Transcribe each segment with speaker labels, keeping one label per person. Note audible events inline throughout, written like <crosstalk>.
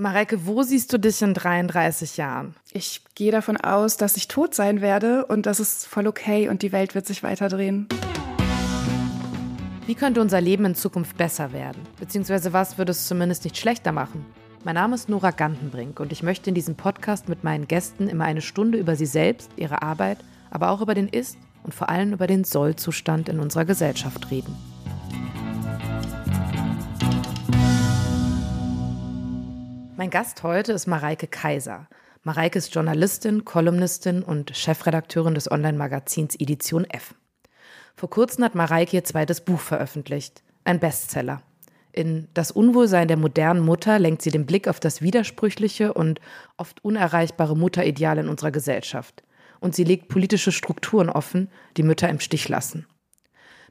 Speaker 1: Mareike, wo siehst du dich in 33 Jahren?
Speaker 2: Ich gehe davon aus, dass ich tot sein werde und das ist voll okay und die Welt wird sich weiterdrehen.
Speaker 1: Wie könnte unser Leben in Zukunft besser werden? Beziehungsweise was würde es zumindest nicht schlechter machen? Mein Name ist Nora Gantenbrink und ich möchte in diesem Podcast mit meinen Gästen immer eine Stunde über sie selbst, ihre Arbeit, aber auch über den Ist- und vor allem über den Sollzustand in unserer Gesellschaft reden. Mein Gast heute ist Mareike Kaiser. Mareike ist Journalistin, Kolumnistin und Chefredakteurin des Online-Magazins Edition F. Vor kurzem hat Mareike ihr zweites Buch veröffentlicht, ein Bestseller. In Das Unwohlsein der modernen Mutter lenkt sie den Blick auf das widersprüchliche und oft unerreichbare Mutterideal in unserer Gesellschaft. Und sie legt politische Strukturen offen, die Mütter im Stich lassen.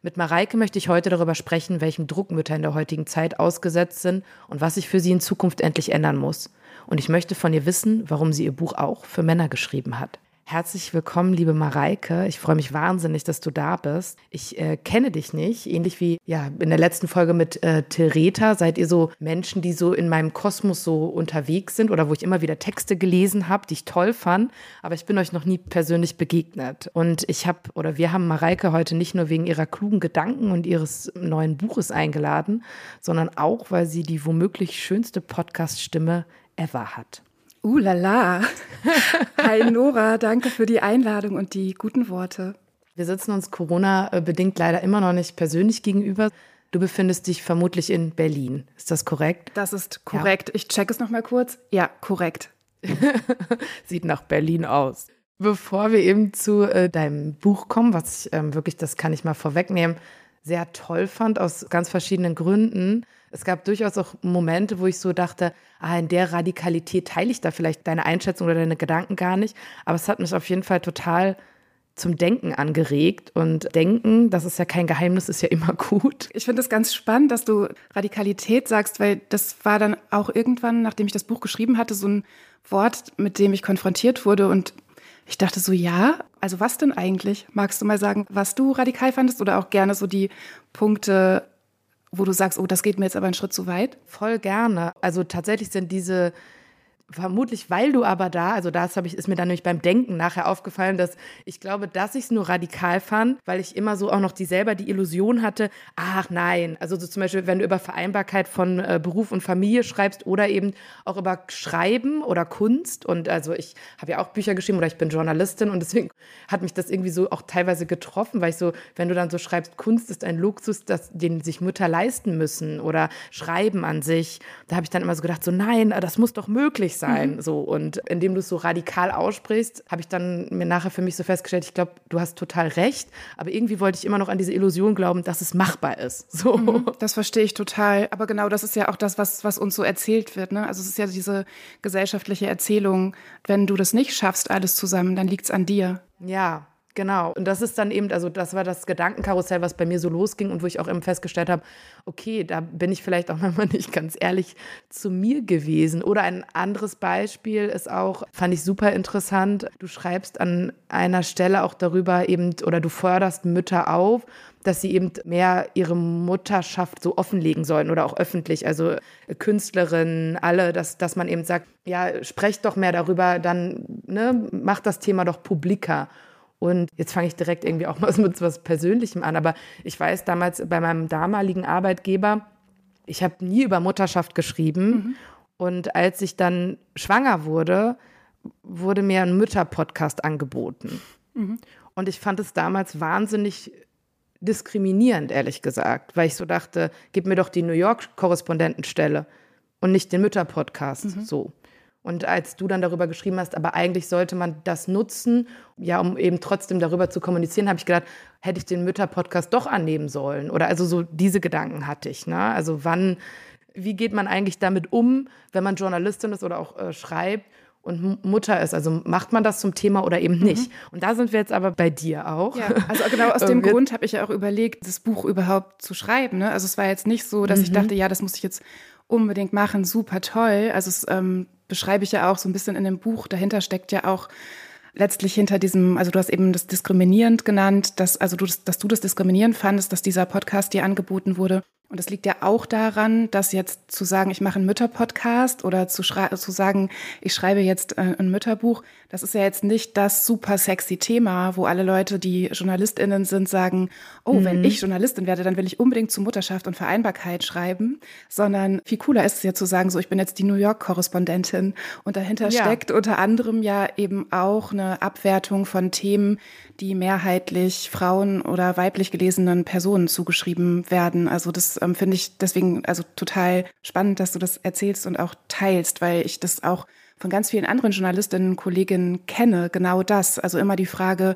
Speaker 1: Mit Mareike möchte ich heute darüber sprechen, welchem Druck Mütter in der heutigen Zeit ausgesetzt sind und was sich für sie in Zukunft endlich ändern muss. Und ich möchte von ihr wissen, warum sie ihr Buch auch für Männer geschrieben hat. Herzlich willkommen, liebe Mareike. Ich freue mich wahnsinnig, dass du da bist. Ich äh, kenne dich nicht, ähnlich wie ja in der letzten Folge mit äh, Theresa. Seid ihr so Menschen, die so in meinem Kosmos so unterwegs sind oder wo ich immer wieder Texte gelesen habe, die ich toll fand, aber ich bin euch noch nie persönlich begegnet. Und ich habe oder wir haben Mareike heute nicht nur wegen ihrer klugen Gedanken und ihres neuen Buches eingeladen, sondern auch, weil sie die womöglich schönste Podcast-Stimme ever hat.
Speaker 2: Uh la la. <laughs> Hi Nora, danke für die Einladung und die guten Worte.
Speaker 1: Wir sitzen uns Corona-bedingt leider immer noch nicht persönlich gegenüber. Du befindest dich vermutlich in Berlin. Ist das korrekt?
Speaker 2: Das ist korrekt. Ja. Ich check es noch mal kurz. Ja, korrekt. <laughs>
Speaker 1: Sieht nach Berlin aus. Bevor wir eben zu äh, deinem Buch kommen, was ich ähm, wirklich, das kann ich mal vorwegnehmen, sehr toll fand, aus ganz verschiedenen Gründen. Es gab durchaus auch Momente, wo ich so dachte, ah, in der Radikalität teile ich da vielleicht deine Einschätzung oder deine Gedanken gar nicht. Aber es hat mich auf jeden Fall total zum Denken angeregt. Und Denken, das ist ja kein Geheimnis, ist ja immer <laughs> gut.
Speaker 2: Ich finde es ganz spannend, dass du Radikalität sagst, weil das war dann auch irgendwann, nachdem ich das Buch geschrieben hatte, so ein Wort, mit dem ich konfrontiert wurde. Und ich dachte so, ja, also was denn eigentlich? Magst du mal sagen, was du radikal fandest oder auch gerne so die Punkte, wo du sagst, oh, das geht mir jetzt aber einen Schritt zu weit?
Speaker 1: Voll gerne. Also tatsächlich sind diese Vermutlich, weil du aber da, also das habe ich, ist mir dann nämlich beim Denken nachher aufgefallen, dass ich glaube, dass ich es nur radikal fand, weil ich immer so auch noch die selber die Illusion hatte, ach nein, also so zum Beispiel, wenn du über Vereinbarkeit von äh, Beruf und Familie schreibst oder eben auch über Schreiben oder Kunst. Und also ich habe ja auch Bücher geschrieben oder ich bin Journalistin und deswegen hat mich das irgendwie so auch teilweise getroffen, weil ich so, wenn du dann so schreibst, Kunst ist ein Luxus, das, den sich Mütter leisten müssen oder Schreiben an sich, da habe ich dann immer so gedacht, so nein, das muss doch möglich sein. Mhm. So. Und indem du es so radikal aussprichst, habe ich dann mir nachher für mich so festgestellt, ich glaube, du hast total recht. Aber irgendwie wollte ich immer noch an diese Illusion glauben, dass es machbar ist. <laughs> So.
Speaker 2: Mhm, das verstehe ich total. Aber genau das ist ja auch das, was, was uns so erzählt wird. Ne? Also es ist ja diese gesellschaftliche Erzählung, wenn du das nicht schaffst, alles zusammen, dann liegt es an dir.
Speaker 1: Ja, Genau. Und das ist dann eben, also das war das Gedankenkarussell, was bei mir so losging und wo ich auch eben festgestellt habe, okay, da bin ich vielleicht auch <laughs> manchmal nicht ganz ehrlich zu mir gewesen. Oder ein anderes Beispiel ist auch, fand ich super interessant, du schreibst an einer Stelle auch darüber eben, oder du förderst Mütter auf, dass sie eben mehr ihre Mutterschaft so offenlegen sollen oder auch öffentlich, also Künstlerinnen, alle, dass, dass man eben sagt, ja, sprecht doch mehr darüber, dann ne, macht das Thema doch publiker. Und jetzt fange ich direkt irgendwie auch mal <laughs> mit was Persönlichem an. Aber ich weiß damals bei meinem damaligen Arbeitgeber, ich habe nie über Mutterschaft geschrieben. Mhm. Und als ich dann schwanger wurde, wurde mir ein Mütter-Podcast angeboten. Mhm. Und ich fand es damals wahnsinnig diskriminierend, ehrlich gesagt, weil ich so dachte, gib mir doch die New York-Korrespondentenstelle und nicht den Mütter-Podcast. Mhm. So. Und als du dann darüber geschrieben hast, aber eigentlich sollte man das nutzen, ja, um eben trotzdem darüber zu kommunizieren, habe ich gedacht, hätte ich den Mütter-Podcast doch annehmen sollen. Oder also so diese Gedanken hatte ich. Ne? Also wann, wie geht man eigentlich damit um, wenn man Journalistin ist oder auch äh, schreibt? und Mutter ist. Also macht man das zum Thema oder eben nicht? Mhm. Und da sind wir jetzt aber bei dir auch.
Speaker 2: Ja, <laughs> also genau aus dem Grund habe ich ja auch überlegt, das Buch überhaupt zu schreiben. Ne? Also es war jetzt nicht so, dass mhm. ich dachte, ja, das muss ich jetzt unbedingt machen, super toll. Also es ähm, beschreibe ich ja auch so ein bisschen in dem Buch. Dahinter steckt ja auch letztlich hinter diesem, also du hast eben das diskriminierend genannt, dass, also du, dass du das diskriminierend fandest, dass dieser Podcast dir angeboten wurde. Und es liegt ja auch daran, dass jetzt zu sagen, ich mache einen Mütterpodcast oder zu, zu sagen, ich schreibe jetzt äh, ein Mütterbuch, das ist ja jetzt nicht das super sexy Thema, wo alle Leute, die JournalistInnen sind, sagen, oh, mhm. wenn ich Journalistin werde, dann will ich unbedingt zu Mutterschaft und Vereinbarkeit schreiben, sondern viel cooler ist es ja zu sagen, so, ich bin jetzt die New York-Korrespondentin und dahinter ja. steckt unter anderem ja eben auch eine Abwertung von Themen, die mehrheitlich Frauen oder weiblich gelesenen Personen zugeschrieben werden. Also das ähm, finde ich deswegen also total spannend, dass du das erzählst und auch teilst, weil ich das auch von ganz vielen anderen Journalistinnen und Kolleginnen kenne, genau das. Also immer die Frage,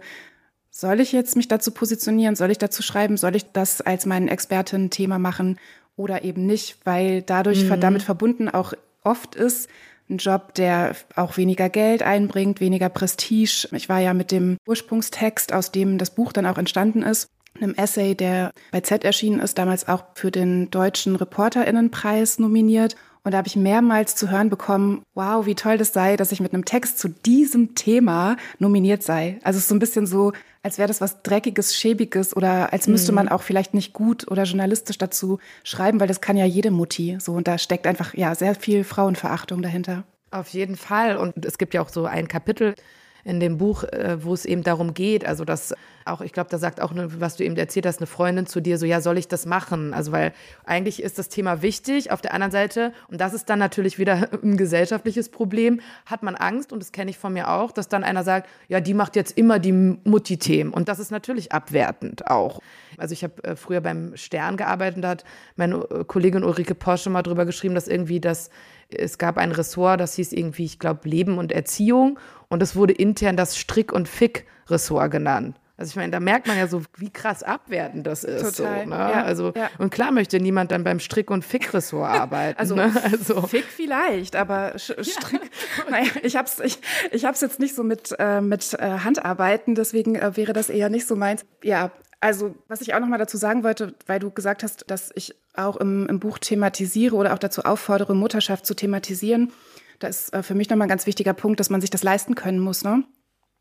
Speaker 2: soll ich jetzt mich dazu positionieren? Soll ich dazu schreiben? Soll ich das als mein Experten-Thema machen oder eben nicht? Weil dadurch mhm. damit verbunden auch oft ist, ein Job, der auch weniger Geld einbringt, weniger Prestige. Ich war ja mit dem Ursprungstext, aus dem das Buch dann auch entstanden ist, einem Essay, der bei Z erschienen ist, damals auch für den Deutschen Reporterinnenpreis nominiert. Und da habe ich mehrmals zu hören bekommen, wow, wie toll das sei, dass ich mit einem Text zu diesem Thema nominiert sei. Also es ist so ein bisschen so, als wäre das was Dreckiges, Schäbiges oder als müsste mhm. man auch vielleicht nicht gut oder journalistisch dazu schreiben, weil das kann ja jede Mutti. So, und da steckt einfach ja sehr viel Frauenverachtung dahinter.
Speaker 1: Auf jeden Fall. Und es gibt ja auch so ein Kapitel, in dem Buch, äh, wo es eben darum geht, also dass auch, ich glaube, da sagt auch, ne, was du eben erzählt hast, eine Freundin zu dir so, ja, soll ich das machen? Also, weil eigentlich ist das Thema wichtig. Auf der anderen Seite, und das ist dann natürlich wieder <laughs> ein gesellschaftliches Problem, hat man Angst, und das kenne ich von mir auch, dass dann einer sagt, ja, die macht jetzt immer die Mutti-Themen. Und das ist natürlich abwertend auch. Also ich habe äh, früher beim Stern gearbeitet und da hat meine äh, Kollegin Ulrike Porsche mal drüber geschrieben, dass irgendwie das, es gab ein Ressort, das hieß irgendwie, ich glaube, Leben und Erziehung. Und es wurde intern das Strick- und Fick-Ressort genannt. Also ich meine, da merkt man ja so, wie krass abwertend das ist. Total. So, ne? ja, also, ja. Und klar möchte niemand dann beim Strick- und Fick-Ressort <laughs> arbeiten.
Speaker 2: Also,
Speaker 1: ne?
Speaker 2: also Fick vielleicht, aber Strick, ja. <laughs> naja, ich habe es ich, ich hab's jetzt nicht so mit, äh, mit äh, Handarbeiten, deswegen äh, wäre das eher nicht so meins. Ja, also, was ich auch noch mal dazu sagen wollte, weil du gesagt hast, dass ich auch im, im Buch thematisiere oder auch dazu auffordere, Mutterschaft zu thematisieren. Da ist äh, für mich nochmal ein ganz wichtiger Punkt, dass man sich das leisten können muss. Ne?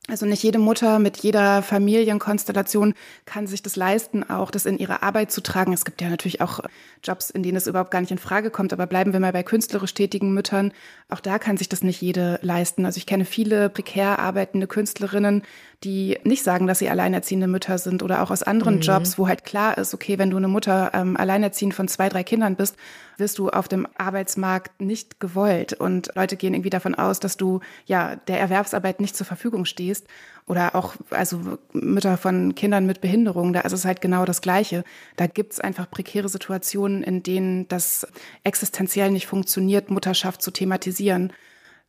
Speaker 2: Also nicht jede Mutter mit jeder Familienkonstellation kann sich das leisten, auch das in ihre Arbeit zu tragen. Es gibt ja natürlich auch Jobs, in denen es überhaupt gar nicht in Frage kommt, aber bleiben wir mal bei künstlerisch tätigen Müttern. Auch da kann sich das nicht jede leisten. Also ich kenne viele prekär arbeitende Künstlerinnen, die nicht sagen, dass sie alleinerziehende Mütter sind oder auch aus anderen mhm. Jobs, wo halt klar ist, okay, wenn du eine Mutter ähm, alleinerziehend von zwei, drei Kindern bist, wirst du auf dem Arbeitsmarkt nicht gewollt. Und Leute gehen irgendwie davon aus, dass du ja der Erwerbsarbeit nicht zur Verfügung stehst. Oder auch, also Mütter von Kindern mit Behinderung, da ist es halt genau das Gleiche. Da gibt es einfach prekäre Situationen, in denen das existenziell nicht funktioniert, Mutterschaft zu thematisieren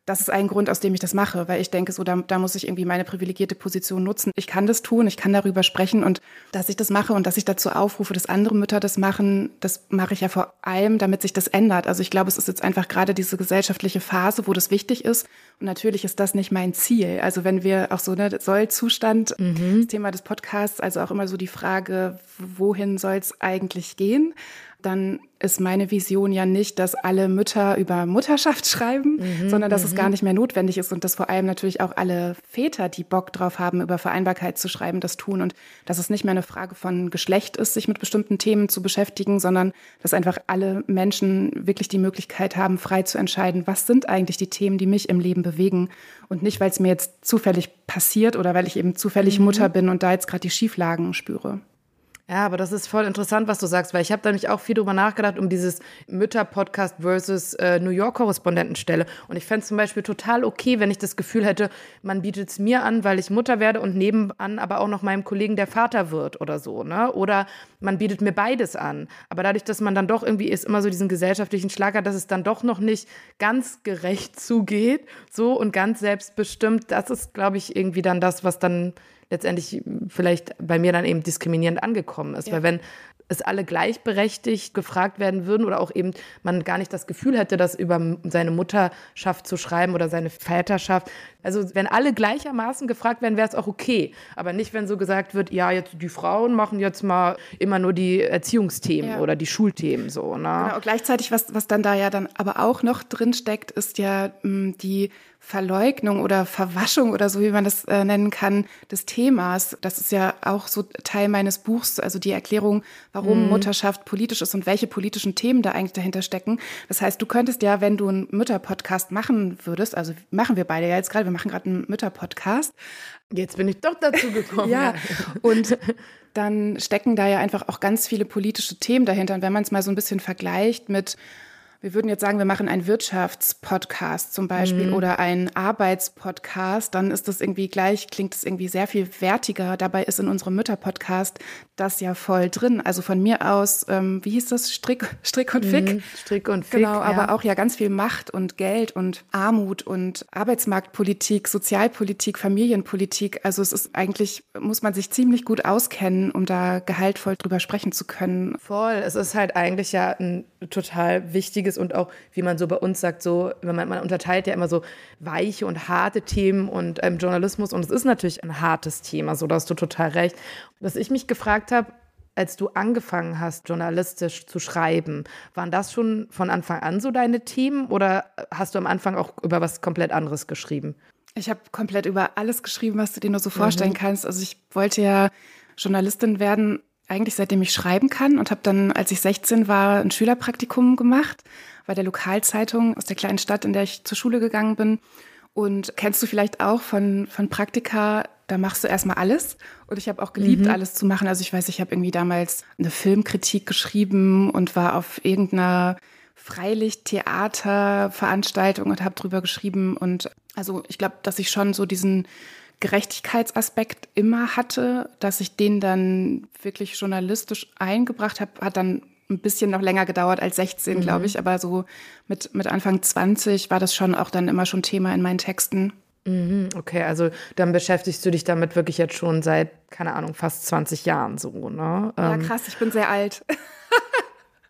Speaker 2: das ist ein Grund, aus dem ich das mache, weil ich denke, so da, da muss ich irgendwie meine privilegierte Position nutzen. Ich kann das tun, ich kann darüber sprechen und dass ich das mache und dass ich dazu aufrufe, dass andere Mütter das machen, das mache ich ja vor allem, damit sich das ändert. Also ich glaube, es ist jetzt einfach gerade diese gesellschaftliche Phase, wo das wichtig ist. Und natürlich ist das nicht mein Ziel. Also wenn wir auch so, ne, Sollzustand, mhm. das Thema des Podcasts, also auch immer so die Frage, wohin soll es eigentlich gehen? Dann ist meine Vision ja nicht, dass alle Mütter über Mutterschaft <laughs> schreiben, mhm, sondern dass es gar mhm. nicht mehr notwendig ist und dass vor allem natürlich auch alle Väter, die Bock drauf haben, über Vereinbarkeit zu schreiben, das tun und dass es nicht mehr eine Frage von Geschlecht ist, sich mit bestimmten Themen zu beschäftigen, sondern dass einfach alle Menschen wirklich die Möglichkeit haben, frei zu entscheiden, was sind eigentlich die Themen, die mich im Leben bewegen und nicht, weil es mir jetzt zufällig passiert oder weil ich eben zufällig mhm. Mutter bin und da jetzt gerade die Schieflagen spüre.
Speaker 1: Ja, aber das ist voll interessant, was du sagst, weil ich habe da nämlich auch viel drüber nachgedacht, um dieses Mütter-Podcast versus äh, New York-Korrespondentenstelle. Und ich fände es zum Beispiel total okay, wenn ich das Gefühl hätte, man bietet es mir an, weil ich Mutter werde und nebenan aber auch noch meinem Kollegen, der Vater wird oder so, ne? Oder man bietet mir beides an. Aber dadurch, dass man dann doch irgendwie ist immer so diesen gesellschaftlichen Schlag hat, dass es dann doch noch nicht ganz gerecht zugeht, so und ganz selbstbestimmt, das ist, glaube ich, irgendwie dann das, was dann letztendlich vielleicht bei mir dann eben diskriminierend angekommen ist. Ja. Weil wenn es alle gleichberechtigt gefragt werden würden oder auch eben man gar nicht das Gefühl hätte, das über seine Mutterschaft zu schreiben oder seine Väterschaft, Also wenn alle gleichermaßen gefragt werden, wäre es auch okay. Aber nicht, wenn so gesagt wird, ja, jetzt die Frauen machen jetzt mal immer nur die Erziehungsthemen ja. oder die Schulthemen so. Ne?
Speaker 2: Genau, gleichzeitig, was, was dann da ja dann aber auch noch drin steckt, ist ja mh, hm, die Verleugnung oder Verwaschung oder so, wie man das äh, nennen kann, des Themas. Das ist ja auch so Teil meines Buchs, also die Erklärung, warum mhm. Mutterschaft politisch ist und welche politischen Themen da eigentlich dahinter stecken. Das heißt, du könntest ja, wenn du einen Mütterpodcast machen würdest, also machen wir beide ja jetzt gerade, machen gerade einen Mütterpodcast.
Speaker 1: Jetzt bin ich doch dazu gekommen.
Speaker 2: ja, und dann stecken da ja einfach auch ganz viele politische Themen dahinter. Und wenn man es mal so ein bisschen vergleicht mit wir würden jetzt sagen, wir machen einen Wirtschaftspodcast zum Beispiel mhm. oder einen Arbeitspodcast, dann ist das irgendwie gleich, klingt es irgendwie sehr viel wertiger. Dabei ist in unserem Mütterpodcast das ja voll drin. Also von mir aus, ähm, wie hieß das? Strick, Strick und Fick. Mhm,
Speaker 1: Strick und Fick.
Speaker 2: Genau, aber auch ja ganz viel Macht und Geld und Armut und Arbeitsmarktpolitik, Sozialpolitik, Familienpolitik. Also es ist eigentlich, muss man sich ziemlich gut auskennen, um da gehaltvoll drüber sprechen zu können.
Speaker 1: Voll. Es ist halt eigentlich ja ein total wichtiges und auch, wie man so bei uns sagt, so, man, man unterteilt ja immer so weiche und harte Themen und ähm, Journalismus und es ist natürlich ein hartes Thema, so da hast du total recht. Was ich mich gefragt habe, als du angefangen hast, journalistisch zu schreiben, waren das schon von Anfang an so deine Themen oder hast du am Anfang auch über was komplett anderes geschrieben?
Speaker 2: Ich habe komplett über alles geschrieben, was du dir nur so vorstellen mhm. kannst. Also ich wollte ja Journalistin werden eigentlich seitdem ich schreiben kann und habe dann, als ich 16 war, ein Schülerpraktikum gemacht bei der Lokalzeitung aus der kleinen Stadt, in der ich zur Schule gegangen bin. Und kennst du vielleicht auch von, von Praktika, da machst du erstmal alles. Und ich habe auch geliebt, mhm. alles zu machen. Also ich weiß, ich habe irgendwie damals eine Filmkritik geschrieben und war auf irgendeiner Freilichttheaterveranstaltung und habe drüber geschrieben. Und also ich glaube, dass ich schon so diesen Gerechtigkeitsaspekt immer hatte, dass ich den dann wirklich journalistisch eingebracht habe, hat dann ein bisschen noch länger gedauert als 16, mhm. glaube ich, aber so mit, mit Anfang 20 war das schon auch dann immer schon Thema in meinen Texten.
Speaker 1: Mhm, okay, also dann beschäftigst du dich damit wirklich jetzt schon seit, keine Ahnung, fast 20 Jahren so, ne?
Speaker 2: Ja, ähm, krass, ich bin sehr alt. <laughs>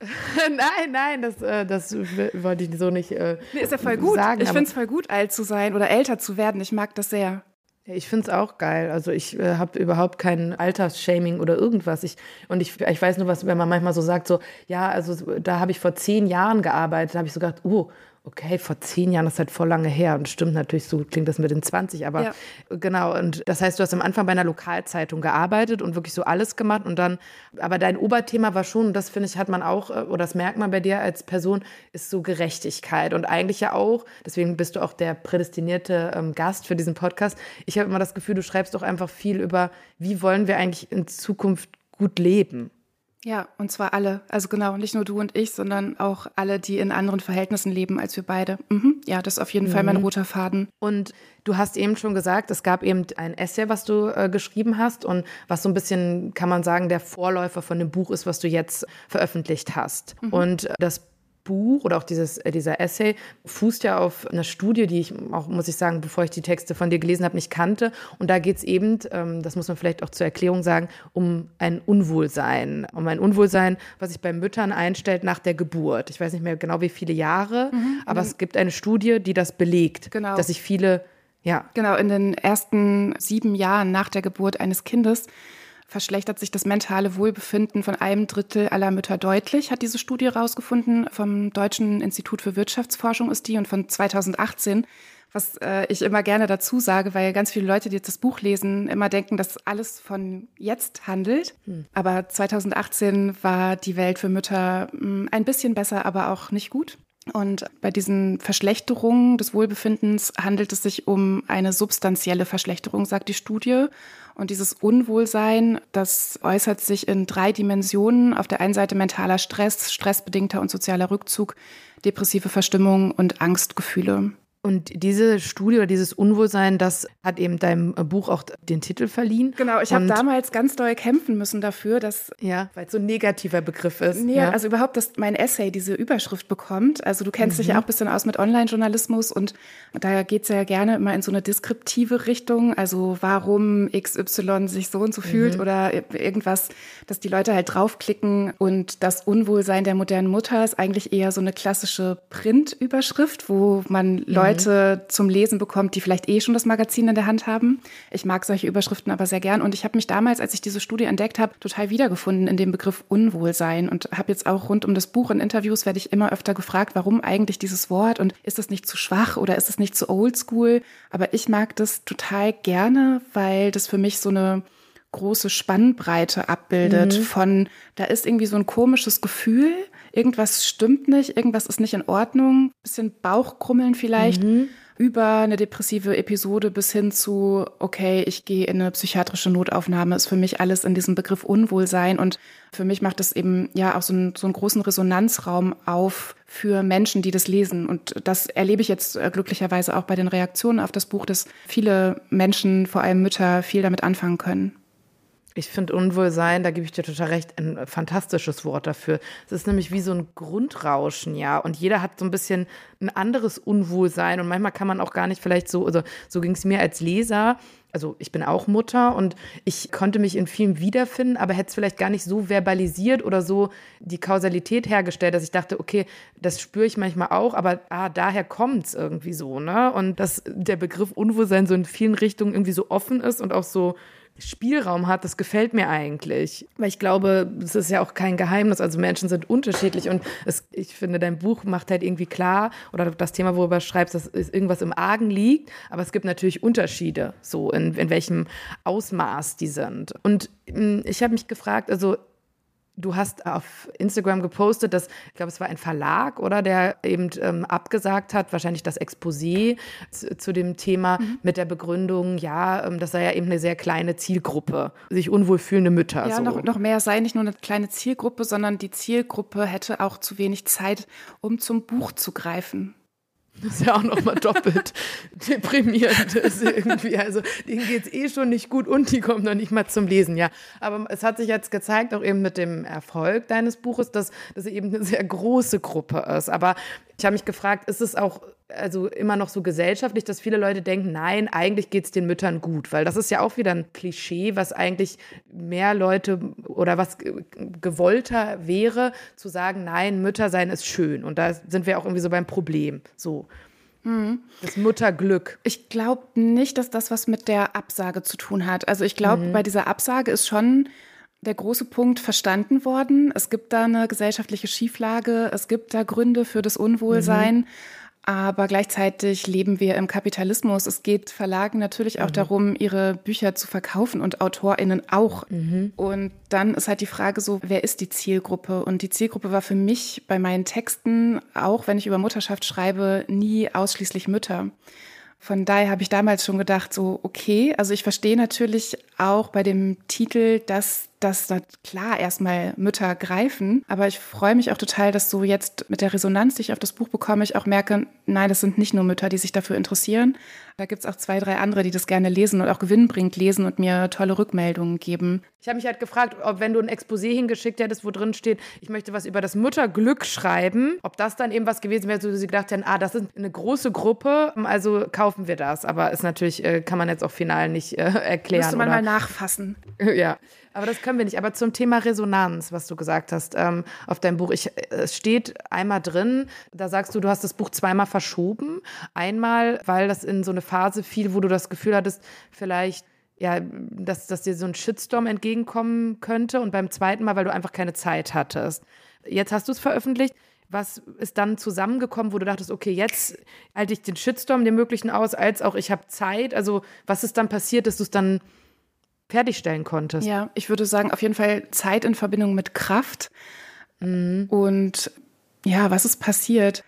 Speaker 2: <laughs>
Speaker 1: nein, nein, das, äh, das wollte ich so nicht äh,
Speaker 2: nee, ist ja voll gut. sagen. Ich finde es voll gut, alt zu sein oder älter zu werden. Ich mag das sehr.
Speaker 1: Ich finde es auch geil. Also ich äh, habe überhaupt kein Altersshaming oder irgendwas. Ich, und ich, ich weiß nur, was, wenn man manchmal so sagt, so, ja, also da habe ich vor zehn Jahren gearbeitet, habe ich so gedacht, oh, okay, vor zehn Jahren, das ist halt voll lange her. Und stimmt natürlich, so klingt das mit den 20, aber ja. genau. Und das heißt, du hast am Anfang bei einer Lokalzeitung gearbeitet und wirklich so alles gemacht. Und dann, aber dein Oberthema war schon, und das finde ich, hat man auch, äh, oder das merkt man bei dir als Person, ist so Gerechtigkeit. Und eigentlich ja auch, deswegen bist du auch der prädestinierte ähm, Gast für diesen Podcast. Ich habe immer das Gefühl, du schreibst doch einfach viel über, wie wollen wir eigentlich in Zukunft gut leben.
Speaker 2: Ja, und zwar alle. Also genau, nicht nur du und ich, sondern auch alle, die in anderen Verhältnissen leben als wir beide. Mhm. Ja, das ist auf jeden mhm. Fall mein mhm. roter Faden.
Speaker 1: Und du hast eben schon gesagt, es gab eben ein Essay, was du äh, geschrieben hast und was so ein bisschen, kann man sagen, der Vorläufer von dem Buch ist, was du jetzt veröffentlicht hast. Mhm. Und das Buch oder auch dieses, äh, dieser Essay fußt ja auf einer Studie, die ich auch, muss ich sagen, bevor ich die Texte von dir gelesen habe, nicht kannte. Und da geht es eben, ähm, das muss man vielleicht auch zur Erklärung sagen, um ein Unwohlsein. Um ein Unwohlsein, was sich bei Müttern einstellt nach der Geburt. Ich weiß nicht mehr genau, wie viele Jahre, mhm. aber es gibt eine Studie, die das belegt, genau. dass sich viele, ja.
Speaker 2: Genau, in den ersten sieben Jahren nach der Geburt eines Kindes verschlechtert sich das mentale Wohlbefinden von einem Drittel aller Mütter deutlich, hat diese Studie herausgefunden. Vom Deutschen Institut für Wirtschaftsforschung ist die und von 2018 was äh, ich immer gerne dazu sage, weil ganz viele Leute, die jetzt das Buch lesen, immer denken, dass alles von jetzt handelt. Hm. Aber 2018 war die Welt für Mütter mh, hm, ein bisschen besser, aber auch nicht gut. Und bei diesen Verschlechterungen des Wohlbefindens handelt es sich um eine substanzielle Verschlechterung, sagt die Studie. Und dieses Unwohlsein, das äußert sich in drei Dimensionen. Auf der einen Seite mentaler Stress, stressbedingter und sozialer Rückzug, depressive Verstimmung und Angstgefühle.
Speaker 1: Und diese Studie oder dieses Unwohlsein, das hat eben deinem Buch auch den Titel verliehen.
Speaker 2: Genau, ich habe damals ganz doll kämpfen müssen dafür, dass.
Speaker 1: Ja, weil es so ein negativer Begriff ist.
Speaker 2: Nee, ja. also überhaupt, dass mein Essay diese Überschrift bekommt. Also du kennst mhm. dich ja auch ein bisschen aus mit Online-Journalismus und da geht es ja gerne immer in so eine deskriptive Richtung. Also warum XY sich so und so mhm. fühlt oder irgendwas, dass die Leute halt draufklicken. Und das Unwohlsein der modernen Mutter ist eigentlich eher so eine klassische Print-Überschrift, wo man Leute Leute zum Lesen bekommt, die vielleicht eh schon das Magazin in der Hand haben. Ich mag solche Überschriften aber sehr gern. Und ich habe mich damals, als ich diese Studie entdeckt habe, total wiedergefunden in dem Begriff Unwohlsein und habe jetzt auch rund um das Buch in Interviews werde ich immer öfter gefragt, warum eigentlich dieses Wort und ist das nicht zu schwach oder ist es nicht zu oldschool? Aber ich mag das total gerne, weil das für mich so eine große Spannbreite abbildet mhm. von, da ist irgendwie so ein komisches Gefühl, irgendwas stimmt nicht, irgendwas ist nicht in Ordnung, bisschen Bauchkrummeln vielleicht. Mhm. Über eine depressive Episode bis hin zu, okay, ich gehe in eine psychiatrische Notaufnahme, ist für mich alles in diesem Begriff Unwohlsein. Und für mich macht das eben ja auch so einen, so einen großen Resonanzraum auf für Menschen, die das lesen. Und das erlebe ich jetzt äh, glücklicherweise auch bei den Reaktionen auf das Buch, dass viele Menschen, vor allem Mütter, viel damit anfangen können.
Speaker 1: Ich finde Unwohlsein, da gebe ich dir total recht, ein fantastisches Wort dafür. Es ist nämlich wie so ein Grundrauschen, ja. Und jeder hat so ein bisschen ein anderes Unwohlsein. Und manchmal kann man auch gar nicht vielleicht so, also so ging es mir als Leser. Also ich bin auch Mutter und ich konnte mich in vielen wiederfinden, aber hätte es vielleicht gar nicht so verbalisiert oder so die Kausalität hergestellt, dass ich dachte, okay, das spüre ich manchmal auch, aber ah, daher kommt es irgendwie so, ne? Und dass der Begriff Unwohlsein so in vielen Richtungen irgendwie so offen ist und auch so Spielraum hat, das gefällt mir eigentlich. Weil ich glaube, es ist ja auch kein Geheimnis. Also Menschen sind unterschiedlich und es, ich finde, dein Buch macht halt irgendwie klar oder das Thema, worüber du schreibst, dass irgendwas im Argen liegt. Aber es gibt natürlich Unterschiede, so in, in welchem Ausmaß die sind. Und hm, ich habe mich gefragt, also Du hast auf Instagram gepostet, dass, ich glaube, es war ein Verlag, oder, der eben ähm, abgesagt hat, wahrscheinlich das Exposé zu, zu dem Thema mhm. mit der Begründung, ja, ähm, das sei ja eben eine sehr kleine Zielgruppe, sich unwohl fühlende Mütter.
Speaker 2: Ja,
Speaker 1: so.
Speaker 2: noch, noch mehr sei nicht nur eine kleine Zielgruppe, sondern die Zielgruppe hätte auch zu wenig Zeit, um zum Buch zu greifen.
Speaker 1: Das ist ja auch nochmal doppelt <laughs> deprimierend. irgendwie, also denen geht es eh schon nicht gut und die kommen noch nicht mal zum Lesen, ja. Aber es hat sich jetzt gezeigt, auch eben mit dem Erfolg deines Buches, dass das eben eine sehr große Gruppe ist. Aber ich habe mich gefragt, ist es auch also immer noch so gesellschaftlich, dass viele Leute denken, nein, eigentlich geht es den Müttern gut, weil das ist ja auch wieder ein Klischee, was eigentlich mehr Leute oder was gewollter wäre, zu sagen, nein, Mütter sein ist schön. Und da sind wir auch irgendwie so beim Problem. So. Mhm. Das Mutterglück.
Speaker 2: Ich glaube nicht, dass das was mit der Absage zu tun hat. Also ich glaube, mhm. bei dieser Absage ist schon der große Punkt verstanden worden. Es gibt da eine gesellschaftliche Schieflage, es gibt da Gründe für das Unwohlsein. Mhm. Aber gleichzeitig leben wir im Kapitalismus. Es geht Verlagen natürlich auch mhm. darum, ihre Bücher zu verkaufen und AutorInnen auch. Mhm. Und dann ist halt die Frage so, wer ist die Zielgruppe? Und die Zielgruppe war für mich bei meinen Texten, auch wenn ich über Mutterschaft schreibe, nie ausschließlich Mütter. Von daher habe ich damals schon gedacht, so, okay, also ich verstehe natürlich auch bei dem Titel, dass dass da klar erstmal Mütter greifen. Aber ich freue mich auch total, dass so jetzt mit der Resonanz, die ich auf das Buch bekomme, ich auch merke, nein, das sind nicht nur Mütter, die sich dafür interessieren. Da gibt es auch zwei, drei andere, die das gerne lesen und auch gewinnbringend lesen und mir tolle Rückmeldungen geben.
Speaker 1: Ich habe mich halt gefragt, ob wenn du ein Exposé hingeschickt hättest, wo drin steht, ich möchte was über das Mutterglück schreiben, ob das dann eben was gewesen wäre, wo sie gedacht hätten, ah, das ist eine große Gruppe, also kaufen wir das. Aber ist natürlich, äh, kann man jetzt auch final nicht äh, <laughs> erklären.
Speaker 2: Müsste man oder? mal nachfassen. <laughs>
Speaker 1: ja. Aber das können wir nicht. Aber zum Thema Resonanz, was du gesagt hast ähm, auf deinem Buch. Ich, es steht einmal drin, da sagst du, du hast das Buch zweimal verschoben. Einmal, weil das in so eine Phase fiel, wo du das Gefühl hattest, vielleicht ja, dass, dass dir so ein Shitstorm entgegenkommen könnte. Und beim zweiten Mal, weil du einfach keine Zeit hattest. Jetzt hast du es veröffentlicht. Was ist dann zusammengekommen, wo du dachtest, okay, jetzt halte ich den Shitstorm, den möglichen aus, als auch ich habe Zeit? Also, was ist dann passiert, dass du es dann fertigstellen konntest?
Speaker 2: Ja, ich würde sagen, auf jeden Fall Zeit in Verbindung mit Kraft. Mhm. Und ja, was ist passiert?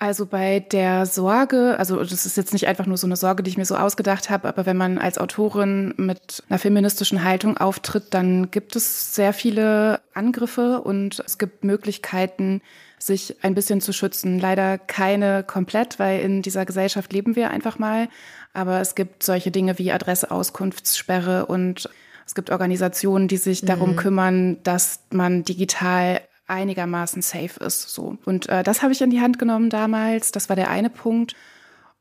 Speaker 2: Also bei der Sorge, also das ist jetzt nicht einfach nur so eine Sorge, die ich mir so ausgedacht habe, aber wenn man als Autorin mit einer feministischen Haltung auftritt, dann gibt es sehr viele Angriffe und es gibt Möglichkeiten, sich ein bisschen zu schützen. Leider keine komplett, weil in dieser Gesellschaft leben wir einfach mal. Aber es gibt solche Dinge wie Adresseauskunftssperre und es gibt Organisationen, die sich mhm. darum kümmern, dass man digital einigermaßen safe ist. So. Und äh, das habe ich in die Hand genommen damals. Das war der eine Punkt.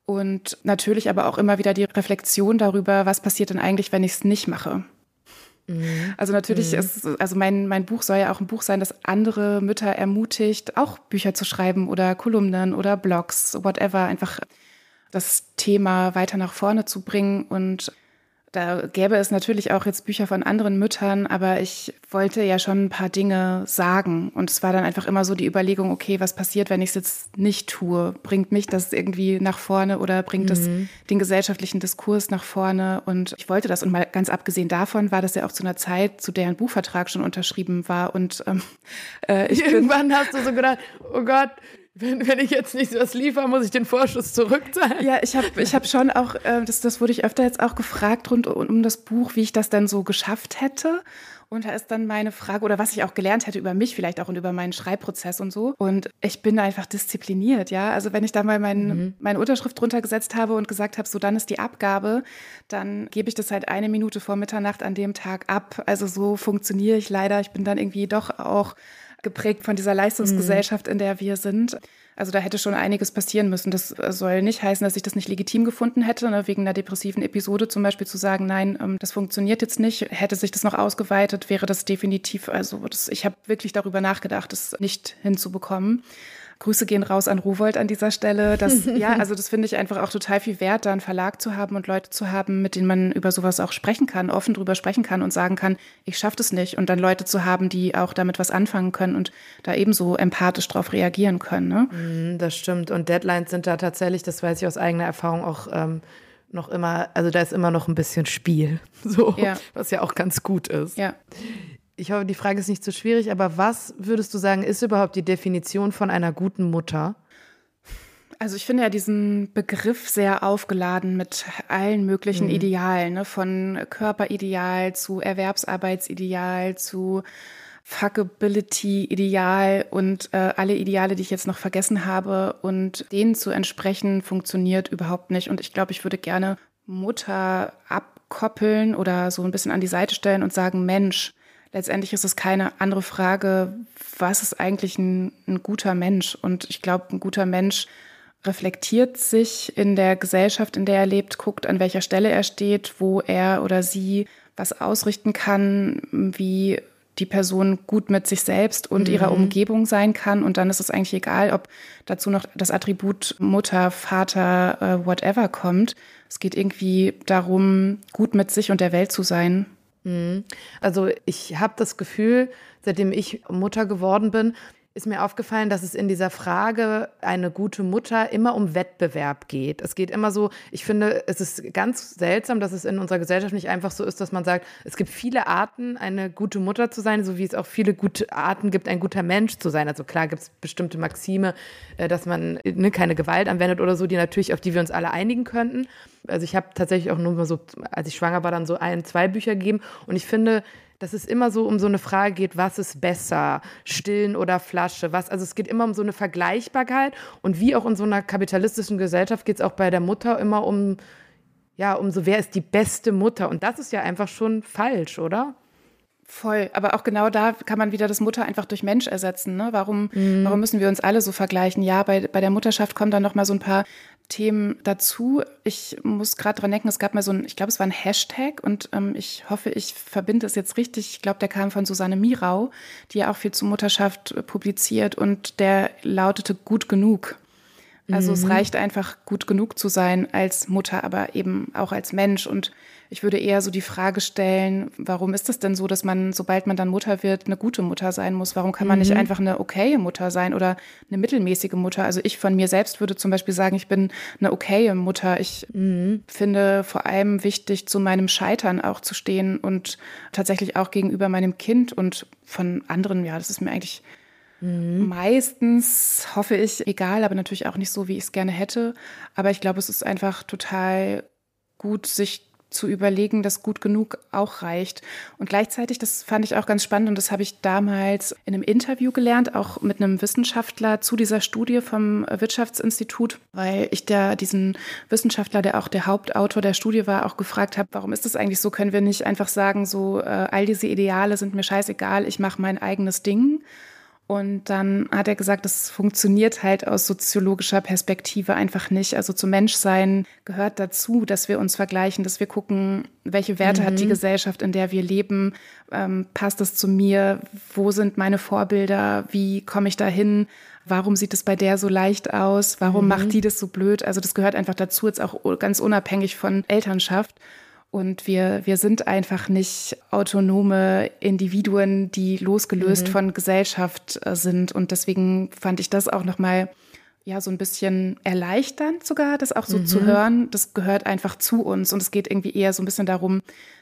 Speaker 2: Und natürlich aber auch immer wieder die Reflexion darüber, was passiert denn eigentlich, wenn ich es nicht mache. Mhm. Also natürlich mhm. ist, also mein, mein Buch soll ja auch ein Buch sein, das andere Mütter ermutigt, auch Bücher zu schreiben oder Kolumnen oder Blogs, whatever, einfach das Thema weiter nach vorne zu bringen und da gäbe es natürlich auch jetzt Bücher von anderen Müttern, aber ich wollte ja schon ein paar Dinge sagen. Und es war dann einfach immer so die Überlegung, okay, was passiert, wenn ich es jetzt nicht tue? Bringt mich das irgendwie nach vorne oder bringt es mhm. den gesellschaftlichen Diskurs nach vorne? Und ich wollte das. Und mal ganz abgesehen davon war das ja auch zu einer Zeit, zu der ein Buchvertrag schon unterschrieben war. Und ähm,
Speaker 1: äh, ich <laughs> irgendwann hast du so gedacht, oh Gott, wenn, wenn ich jetzt nicht was liefere, muss ich den Vorschuss zurückzahlen.
Speaker 2: Ja, ich habe ich hab schon auch, äh, das, das wurde ich öfter jetzt auch gefragt rund um, um das Buch, wie ich das dann so geschafft hätte. Und da ist dann meine Frage, oder was ich auch gelernt hätte über mich vielleicht auch und über meinen Schreibprozess und so. Und ich bin einfach diszipliniert, ja. Also wenn ich da mal mein, mhm. meine Unterschrift drunter gesetzt habe und gesagt habe, so dann ist die Abgabe, dann gebe ich das halt eine Minute vor Mitternacht an dem Tag ab. Also so funktioniere ich leider. Ich bin dann irgendwie doch auch geprägt von dieser Leistungsgesellschaft, in der wir sind. Also da hätte schon einiges passieren müssen. Das soll nicht heißen, dass ich das nicht legitim gefunden hätte, ne, wegen einer depressiven Episode zum Beispiel zu sagen, nein, ähm, das funktioniert jetzt nicht. Hätte sich das noch ausgeweitet, wäre das definitiv, also das, ich habe wirklich darüber nachgedacht, das nicht hinzubekommen. Grüße gehen raus an Rowold an dieser Stelle. Das, <laughs> ja, also das finde ich einfach auch total viel wert, da einen Verlag zu haben und Leute zu haben, mit denen man über sowas auch sprechen kann, offen drüber sprechen kann und sagen kann, ich schaffe das nicht. Und dann Leute zu haben, die auch damit was anfangen können und da ebenso empathisch drauf reagieren können. Ne?
Speaker 1: Mm, das stimmt. Und Deadlines sind da tatsächlich, das weiß ich aus eigener Erfahrung auch. Ähm noch immer, also da ist immer noch ein bisschen Spiel, <laughs> so, ja. was ja auch ganz gut ist.
Speaker 2: Ja
Speaker 1: ich hoffe, die Frage ist nicht zu schwierig, aber was würdest du sagen, ist überhaupt die Definition von einer guten Mutter?
Speaker 2: Also ich finde ja diesen Begriff sehr aufgeladen mit allen möglichen mhm. Idealen, ne? von Körperideal zu Erwerbsarbeitsideal zu Fuckability-Ideal und äh, alle Ideale, die ich jetzt noch vergessen habe und denen zu entsprechen, funktioniert überhaupt nicht. Und ich glaube, ich würde gerne Mutter abkoppeln oder so ein bisschen an die Seite stellen und sagen, Mensch, letztendlich ist es keine andere Frage, was ist eigentlich ein, ein guter Mensch? Und ich glaube, ein guter Mensch reflektiert sich in der Gesellschaft, in der er lebt, guckt, an welcher Stelle er steht, wo er oder sie was ausrichten kann, wie die Person gut mit sich selbst und mhm. ihrer Umgebung sein kann. Und dann ist es eigentlich egal, ob dazu noch das Attribut Mutter, Vater, äh, whatever kommt. Es geht irgendwie darum, gut mit sich und der Welt zu sein.
Speaker 1: Mhm. Also ich habe das Gefühl, seitdem ich Mutter geworden bin, ist mir aufgefallen, dass es in dieser Frage eine gute Mutter immer um Wettbewerb geht. Es geht immer so, ich finde, es ist ganz seltsam, dass es in unserer Gesellschaft nicht einfach so ist, dass man sagt, es gibt viele Arten, eine gute Mutter zu sein, so wie es auch viele gute Arten gibt, ein guter Mensch zu sein. Also klar gibt es bestimmte Maxime, äh, dass man ne, keine Gewalt anwendet oder so, die natürlich, auf die wir uns alle einigen könnten. Also ich habe tatsächlich auch nur mal so, als ich schwanger war, dann so ein, zwei Bücher gegeben. Und ich finde, dass es immer so um so eine Frage geht, was ist besser, Stillen oder Flasche, was, also es geht immer um so eine Vergleichbarkeit und wie auch in so einer kapitalistischen Gesellschaft geht es auch bei der Mutter immer um, ja, um so, wer ist die beste Mutter und das ist ja einfach schon falsch, oder?
Speaker 2: Voll, aber auch genau da kann man wieder das Mutter einfach durch Mensch ersetzen. Ne? Warum, mhm. warum müssen wir uns alle so vergleichen? Ja, bei, bei der Mutterschaft kommen dann noch mal so ein paar Themen dazu. Ich muss gerade dran denken, es gab mal so ein, ich glaube, es war ein Hashtag und ähm, ich hoffe, ich verbinde es jetzt richtig. Ich glaube, der kam von Susanne Mirau, die ja auch viel zu Mutterschaft publiziert und der lautete gut genug. Also mhm. es reicht einfach gut genug zu sein als Mutter, aber eben auch als Mensch. Und ich würde eher so die Frage stellen, warum ist es denn so, dass man, sobald man dann Mutter wird, eine gute Mutter sein muss? Warum kann man mhm. nicht einfach eine okaye Mutter sein oder eine mittelmäßige Mutter? Also ich von mir selbst würde zum Beispiel sagen, ich bin eine okaye Mutter. Ich mhm. finde vor allem wichtig, zu meinem Scheitern auch zu stehen und tatsächlich auch gegenüber meinem Kind und von anderen, ja, das ist mir eigentlich Mhm. Meistens hoffe ich, egal, aber natürlich auch nicht so, wie ich es gerne hätte. Aber ich glaube, es ist einfach total gut, sich zu überlegen, dass gut genug auch reicht. Und gleichzeitig, das fand ich auch ganz spannend und das habe ich damals in einem Interview gelernt, auch mit einem Wissenschaftler zu dieser Studie vom Wirtschaftsinstitut, weil ich da diesen Wissenschaftler, der auch der Hauptautor der Studie war, auch gefragt habe, warum ist das eigentlich so? Können wir nicht einfach sagen, so äh, all diese Ideale sind mir scheißegal, ich mache mein eigenes Ding? Und dann hat er gesagt, das funktioniert halt aus soziologischer Perspektive einfach nicht. Also zum Menschsein gehört dazu, dass wir uns vergleichen, dass wir gucken, welche Werte mhm. hat die mhm. Gesellschaft, in der wir leben, ähm, passt es zu mir, wo sind meine Vorbilder, wie komme ich dahin? warum sieht es bei der so leicht aus, warum mhm. macht die das so blöd. Also das gehört einfach dazu, jetzt auch ganz unabhängig von Elternschaft. Und wir, wir sind einfach nicht autonome Individuen, die losgelöst mhm. von Gesellschaft äh, sind. Und deswegen fand ich das auch nochmal ja, so ein bisschen erleichternd sogar, das auch so mhm. zu hören. Das gehört einfach zu uns. Und es geht irgendwie eher so ein bisschen darum,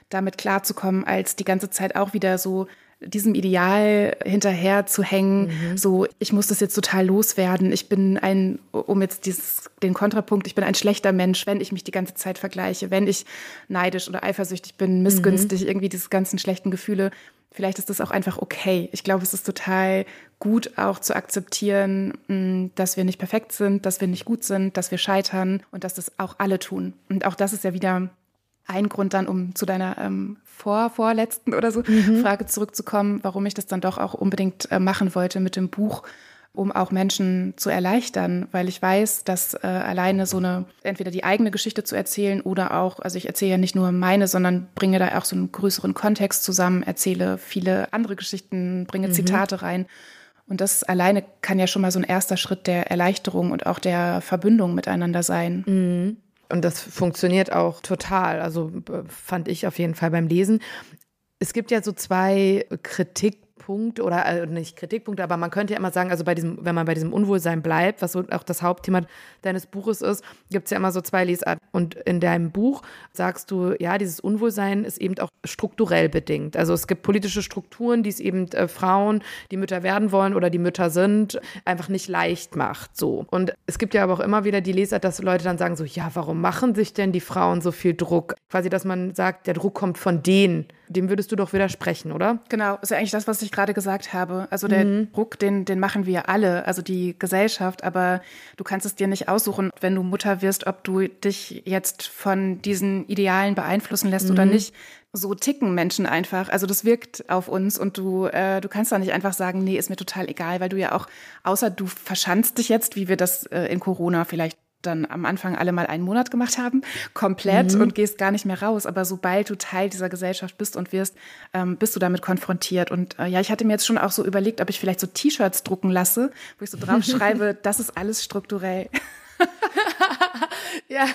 Speaker 2: damit klarzukommen, als die ganze Zeit auch wieder so diesem Ideal hinterher zu hängen, mhm. so ich muss das jetzt total loswerden. Ich bin ein, um jetzt dieses, den Kontrapunkt, ich bin ein schlechter Mensch, wenn ich mich die ganze Zeit vergleiche, wenn ich neidisch oder eifersüchtig bin, missgünstig, mhm. irgendwie diese ganzen schlechten Gefühle. Vielleicht ist das auch einfach okay. Ich glaube, es ist total gut auch zu akzeptieren, mm, dass wir nicht perfekt sind, dass wir nicht gut sind, dass wir scheitern und dass das auch alle tun. Und auch das ist ja wieder ein Grund dann, um zu deiner ähm, vor, vorletzten oder so mhm. Frage zurückzukommen, warum ich das dann doch auch unbedingt äh, machen wollte mit dem Buch, um auch Menschen zu erleichtern, weil ich weiß, dass äh, alleine so eine, entweder die eigene Geschichte zu erzählen oder auch, also ich erzähle ja nicht nur meine, sondern bringe da auch so einen größeren Kontext zusammen, erzähle viele andere Geschichten, bringe mhm. Zitate rein. Und das alleine kann ja schon mal so ein erster Schritt der Erleichterung und auch der Verbündung miteinander sein.
Speaker 1: Mhm. Und das funktioniert auch total. Also fand ich auf jeden Fall beim Lesen. Es gibt ja so zwei Kritik Punkt oder äh, nicht Kritikpunkt, aber man könnte ja immer sagen, also bei diesem, wenn man bei diesem Unwohlsein bleibt, was so auch das Hauptthema deines Buches ist, gibt es ja immer so zwei Lesarten. Und in deinem Buch sagst du, ja, dieses Unwohlsein ist eben auch strukturell bedingt. Also es gibt politische Strukturen, die es eben äh, Frauen, die Mütter werden wollen oder die Mütter sind, einfach nicht leicht macht. So. Und es gibt ja aber auch immer wieder die Lesart, dass Leute dann sagen so, ja, warum machen sich denn die Frauen so viel Druck? Quasi, dass man sagt, der Druck kommt von denen. Dem würdest du doch widersprechen, oder?
Speaker 2: Genau, ist ja eigentlich das, was ich gerade gesagt habe. Also der mhm. Druck, den, den machen wir alle, also die Gesellschaft, aber du kannst es dir nicht aussuchen, wenn du Mutter wirst, ob du dich jetzt von diesen Idealen beeinflussen lässt mhm. oder nicht. So ticken Menschen einfach. Also das wirkt auf uns und du, äh, du kannst da nicht einfach sagen, nee, ist mir total egal, weil du ja auch, außer du verschanzt dich jetzt, wie wir das äh, in Corona vielleicht dann am Anfang alle mal einen Monat gemacht haben, komplett mhm. und gehst gar nicht mehr raus. Aber sobald du Teil dieser Gesellschaft bist und wirst, ähm, bist du damit konfrontiert. Und äh, ja, ich hatte mir jetzt schon auch so überlegt, ob ich vielleicht so T-Shirts drucken lasse, wo ich so drauf <laughs> schreibe, das ist alles strukturell. <laughs>
Speaker 1: ja,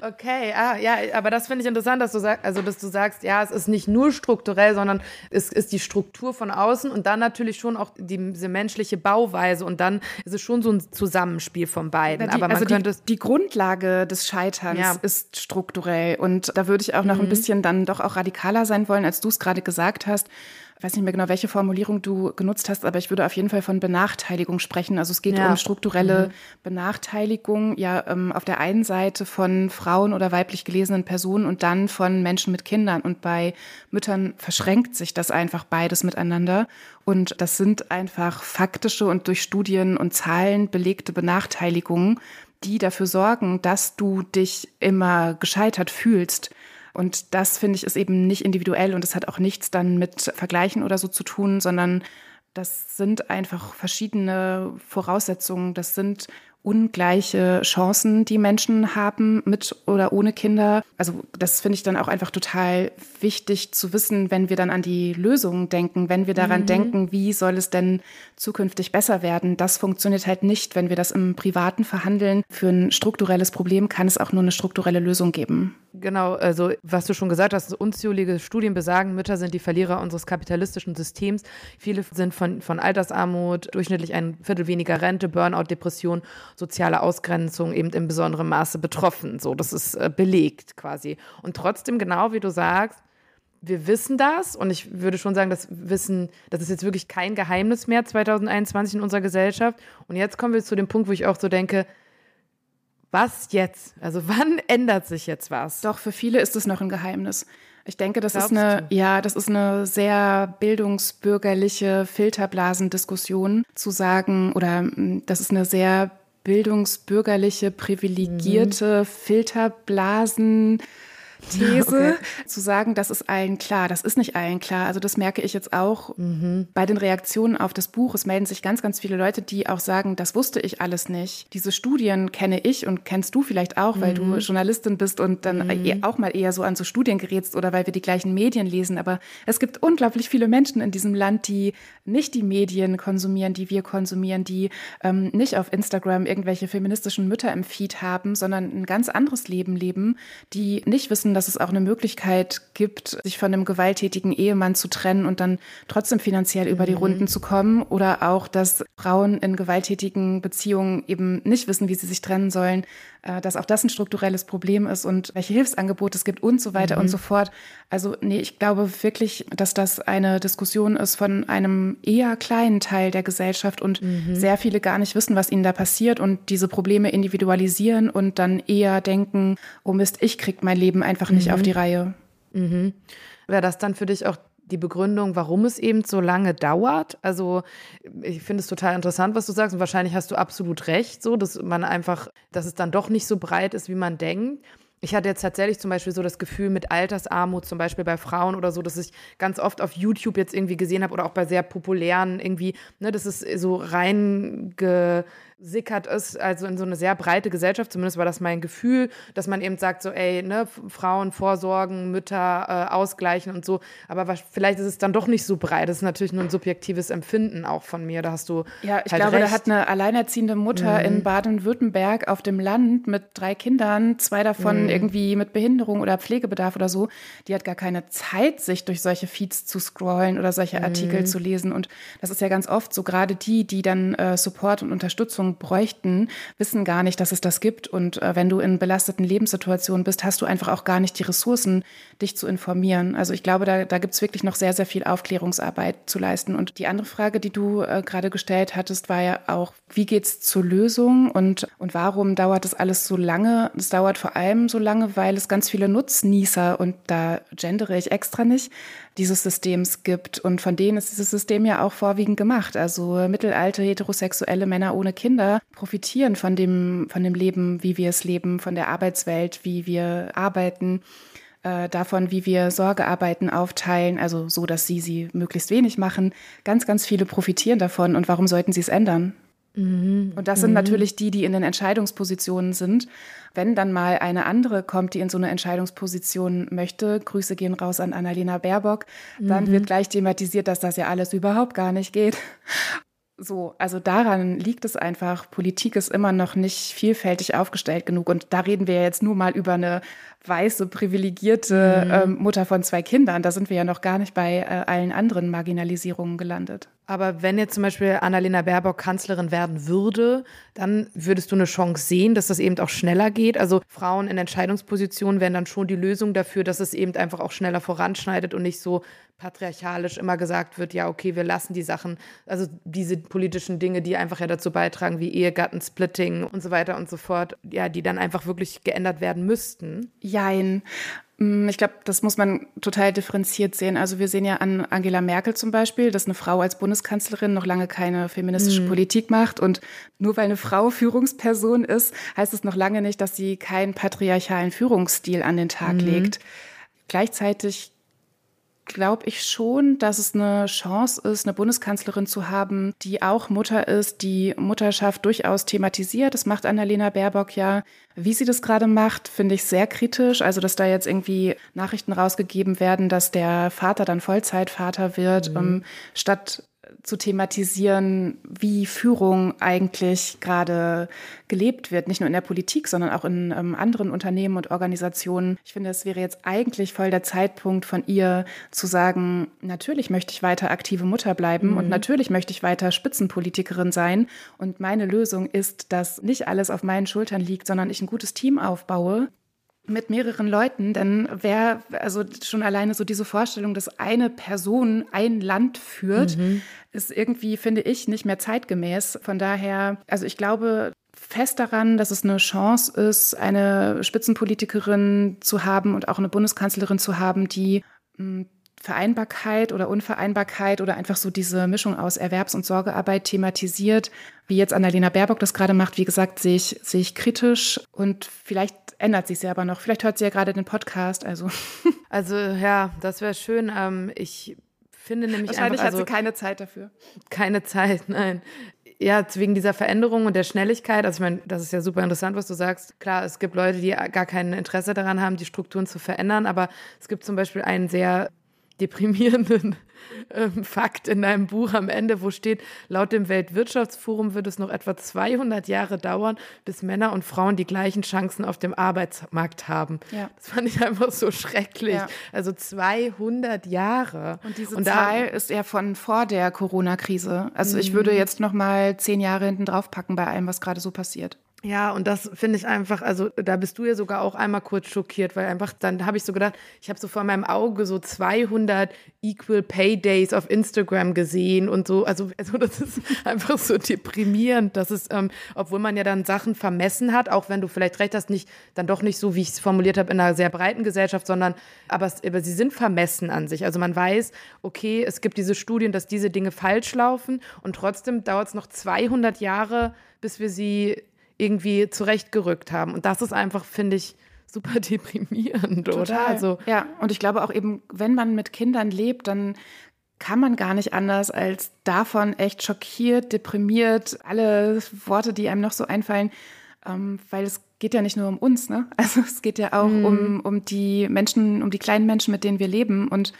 Speaker 1: okay. Ah, ja, aber das finde ich interessant, dass du sagst, also dass du sagst, ja, es ist nicht nur strukturell, sondern es ist die Struktur von außen und dann natürlich schon auch die, diese menschliche Bauweise und dann ist es schon so ein Zusammenspiel von beiden.
Speaker 2: Die, aber man also könnte die, die Grundlage des Scheiterns ja. ist strukturell und da würde ich auch noch mhm. ein bisschen dann doch auch radikaler sein wollen, als du es gerade gesagt hast ich weiß nicht mehr genau, welche Formulierung du genutzt hast, aber ich würde auf jeden Fall von Benachteiligung sprechen. Also es geht ja. um strukturelle mhm. Benachteiligung, ja, ähm, auf der einen Seite von Frauen oder weiblich gelesenen Personen und dann von Menschen mit Kindern. Und bei Müttern verschränkt sich das einfach beides miteinander. Und das sind einfach faktische und durch Studien und Zahlen belegte Benachteiligungen, die dafür sorgen, dass du dich immer gescheitert fühlst. Und das finde ich ist eben nicht individuell und es hat auch nichts dann mit Vergleichen oder so zu tun, sondern das sind einfach verschiedene Voraussetzungen. Das sind ungleiche Chancen, die Menschen haben mit oder ohne Kinder. Also das finde ich dann auch einfach total wichtig zu wissen, wenn wir dann an die Lösungen denken, wenn wir daran mhm. denken, wie soll es denn zukünftig besser werden. Das funktioniert halt nicht, wenn wir das im privaten verhandeln. Für ein strukturelles Problem kann es auch nur eine strukturelle Lösung geben.
Speaker 1: Genau, also was du schon gesagt hast, unzählige Studien besagen, Mütter sind die Verlierer unseres kapitalistischen Systems. Viele sind von, von Altersarmut, durchschnittlich ein Viertel weniger Rente, Burnout, Depression, soziale Ausgrenzung eben in besonderem Maße betroffen. So, das ist äh, belegt quasi. Und trotzdem, genau wie du sagst, wir wissen das und ich würde schon sagen, das Wissen, das ist jetzt wirklich kein Geheimnis mehr 2021 in unserer Gesellschaft. Und jetzt kommen wir zu dem Punkt, wo ich auch so denke, was jetzt? Also <laughs> wann ändert sich jetzt was?
Speaker 2: Doch, für viele ist es noch ein Geheimnis. Ich denke, das Glaubst ist eine, du? ja, das ist eine sehr bildungsbürgerliche Filterblasendiskussion zu sagen, oder hm, das ist eine sehr bildungsbürgerliche, privilegierte mhm. Filterblasen. These, okay. zu sagen, das ist allen klar. Das ist nicht allen klar. Also das merke ich jetzt auch mhm. bei den Reaktionen auf das Buch. Es melden sich ganz, ganz viele Leute, die auch sagen, das wusste ich alles nicht. Diese Studien kenne ich und kennst du vielleicht auch, mhm. weil du mhm. Journalistin bist und dann mhm. auch mal eher so an so Studien gerätst oder weil wir die gleichen Medien lesen. Aber es gibt unglaublich viele Menschen in diesem Land, die nicht die Medien konsumieren, die wir konsumieren, die ähm, nicht auf Instagram irgendwelche feministischen Mütter im Feed haben, sondern ein ganz anderes Leben leben, die nicht wissen, dass es auch eine Möglichkeit gibt, sich von einem gewalttätigen Ehemann zu trennen und dann trotzdem finanziell über die mhm. Runden zu kommen oder auch, dass Frauen in gewalttätigen Beziehungen eben nicht wissen, wie sie sich trennen sollen, dass auch das ein strukturelles Problem ist und welche Hilfsangebote es gibt und so weiter mhm. und so fort. Also nee, ich glaube wirklich, dass das eine Diskussion ist von einem eher kleinen Teil der Gesellschaft und mhm. sehr viele gar nicht wissen, was ihnen da passiert und diese Probleme individualisieren und dann eher denken, oh Mist, ich krieg mein Leben einfach nicht mhm. auf die Reihe.
Speaker 1: Mhm. Wäre das dann für dich auch die Begründung, warum es eben so lange dauert. Also ich finde es total interessant, was du sagst und wahrscheinlich hast du absolut recht, so dass man einfach, dass es dann doch nicht so breit ist, wie man denkt. Ich hatte jetzt tatsächlich zum Beispiel so das Gefühl mit Altersarmut, zum Beispiel bei Frauen oder so, dass ich ganz oft auf YouTube jetzt irgendwie gesehen habe oder auch bei sehr populären irgendwie, ne, das ist so reinge sickert ist, also in so eine sehr breite Gesellschaft, zumindest war das mein Gefühl, dass man eben sagt, so, ey, ne, Frauen vorsorgen, Mütter äh, ausgleichen und so. Aber was, vielleicht ist es dann doch nicht so breit. Das ist natürlich nur ein subjektives Empfinden auch von mir. Da hast du.
Speaker 2: Ja, ich
Speaker 1: halt
Speaker 2: glaube,
Speaker 1: recht.
Speaker 2: da hat eine alleinerziehende Mutter mhm. in Baden-Württemberg auf dem Land mit drei Kindern, zwei davon mhm. irgendwie mit Behinderung oder Pflegebedarf oder so, die hat gar keine Zeit, sich durch solche Feeds zu scrollen oder solche Artikel mhm. zu lesen. Und das ist ja ganz oft so, gerade die, die dann äh, Support und Unterstützung Unterstützung bräuchten, wissen gar nicht, dass es das gibt. Und äh, wenn du in belasteten Lebenssituationen bist, hast du einfach auch gar nicht die Ressourcen, dich zu informieren. Also ich glaube, da, da gibt es wirklich noch sehr, sehr viel Aufklärungsarbeit zu leisten. Und die andere Frage, die du äh, gerade gestellt hattest, war ja auch, wie geht es zur Lösung und, und warum dauert das alles so lange? Es dauert vor allem so lange, weil es ganz viele Nutznießer, und da gendere ich extra nicht, dieses Systems gibt. Und von denen ist dieses System ja auch vorwiegend gemacht. Also mittelalte heterosexuelle Männer ohne Kinder profitieren von dem, von dem Leben, wie wir es leben, von der Arbeitswelt, wie wir arbeiten äh, davon, wie wir Sorgearbeiten aufteilen, also so, dass sie sie möglichst wenig machen. Ganz, ganz viele profitieren davon. Und warum sollten sie es ändern? Mhm. Und das sind mhm. natürlich die, die in den Entscheidungspositionen sind. Wenn dann mal eine andere kommt, die in so eine Entscheidungsposition möchte, Grüße gehen raus an Annalena Baerbock, dann mhm. wird gleich thematisiert, dass das ja alles überhaupt gar nicht geht. So, also daran liegt es einfach. Politik ist immer noch nicht vielfältig aufgestellt genug. Und da reden wir jetzt nur mal über eine weiße, privilegierte mhm. ähm, Mutter von zwei Kindern. Da sind wir ja noch gar nicht bei äh, allen anderen Marginalisierungen gelandet.
Speaker 1: Aber wenn jetzt zum Beispiel Annalena Baerbock Kanzlerin werden würde, dann würdest du eine Chance sehen, dass das eben auch schneller geht. Also Frauen in Entscheidungspositionen wären dann schon die Lösung dafür, dass es eben einfach auch schneller voranschneidet und nicht so patriarchalisch immer gesagt wird, ja, okay, wir lassen die Sachen, also diese politischen Dinge, die einfach ja dazu beitragen, wie Ehegattensplitting und so weiter und so fort, ja, die dann einfach wirklich geändert werden müssten.
Speaker 2: Jein. Mm, ich glaube, das muss man total differenziert sehen. Also wir sehen ja an Angela Merkel zum Beispiel, dass eine Frau als Bundeskanzlerin noch lange keine feministische mhm. Politik macht. Und nur weil eine Frau <laughs> Führungsperson ist, heißt es noch lange nicht, dass sie keinen patriarchalen Führungsstil an den Tag mhm. legt. Gleichzeitig glaube ich schon, dass es eine Chance ist, eine Bundeskanzlerin zu haben, die auch Mutter ist, die Mutterschaft durchaus thematisiert. Das macht Annalena Baerbock ja. Wie sie das gerade macht, finde ich sehr kritisch. Also, dass da jetzt irgendwie Nachrichten rausgegeben werden, dass der Vater dann Vollzeitvater wird, mhm. um, ähm, statt zu thematisieren, wie Führung eigentlich gerade gelebt wird, nicht nur in der Politik, sondern auch in ähm, anderen Unternehmen und Organisationen. Ich finde, es wäre jetzt eigentlich voll der Zeitpunkt von ihr zu sagen, natürlich möchte ich weiter aktive Mutter bleiben mhm. und natürlich möchte ich weiter Spitzenpolitikerin sein. Und meine Lösung ist, dass nicht alles auf meinen Schultern liegt, sondern ich ein gutes Team aufbaue, mit mehreren Leuten, denn wer, also schon alleine so diese Vorstellung, dass eine Person ein Land führt, mhm. ist irgendwie, finde ich, nicht mehr zeitgemäß. Von daher, also ich glaube fest daran, dass es eine Chance ist, eine Spitzenpolitikerin zu haben und auch eine Bundeskanzlerin zu haben, die hm, Vereinbarkeit oder Unvereinbarkeit oder einfach so diese Mischung aus Erwerbs- und Sorgearbeit thematisiert, wie jetzt Annalena Baerbock das gerade macht. Wie gesagt, sehe ich, sehe ich kritisch und vielleicht ändert sich sie aber noch. Vielleicht hört sie ja gerade den Podcast. Also, <laughs>
Speaker 1: also ja, das wäre schön. Ähm, ich finde nämlich
Speaker 2: Wahrscheinlich
Speaker 1: einfach, also,
Speaker 2: hat sie keine Zeit dafür.
Speaker 1: Keine Zeit, nein. Ja, wegen dieser Veränderung und der Schnelligkeit. Also ich meine, das ist ja super interessant, was du sagst. Klar, es gibt Leute, die gar kein Interesse daran haben, die Strukturen zu verändern, aber es gibt zum Beispiel einen sehr deprimierenden <laughs> ähm, Fakt in deinem Buch am Ende, wo steht, laut dem Weltwirtschaftsforum wird es noch etwa 200 Jahre dauern, bis Männer und Frauen die gleichen Chancen auf dem Arbeitsmarkt haben. Ja. Das fand ich einfach so schrecklich. Ja. Also 200 Jahre.
Speaker 2: Und diese und Zahl ist ja von vor der Corona-Krise. Also ich würde mhm. jetzt noch mal zehn Jahre hinten drauf packen bei allem, was gerade so passiert.
Speaker 1: Ja, und das finde ich einfach, also da bist du ja sogar auch einmal kurz schockiert, weil einfach dann habe ich so gedacht, ich habe so vor meinem Auge so 200 Equal Pay Days auf Instagram gesehen und so, also, also das ist <laughs> einfach so deprimierend, dass es, ähm, obwohl man ja dann Sachen vermessen hat, auch wenn du vielleicht recht hast, nicht, dann doch nicht so, wie ich es formuliert habe, in einer sehr breiten Gesellschaft, sondern, aber, aber sie sind vermessen an sich. Also man weiß, okay, es gibt diese Studien, dass diese Dinge falsch laufen und trotzdem dauert es noch 200 Jahre, bis wir sie irgendwie zurechtgerückt haben. Und das ist einfach, finde ich, super <laughs> deprimierend, Total. oder?
Speaker 2: Also ja, und ich glaube auch eben, wenn man mit Kindern lebt, dann kann man gar nicht anders als davon echt schockiert, deprimiert, alle Worte, die einem noch so einfallen, ähm, weil es geht ja nicht nur um uns, ne? <laughs> Also es geht ja auch mhm. um, um die Menschen, um die kleinen Menschen, mit denen wir leben und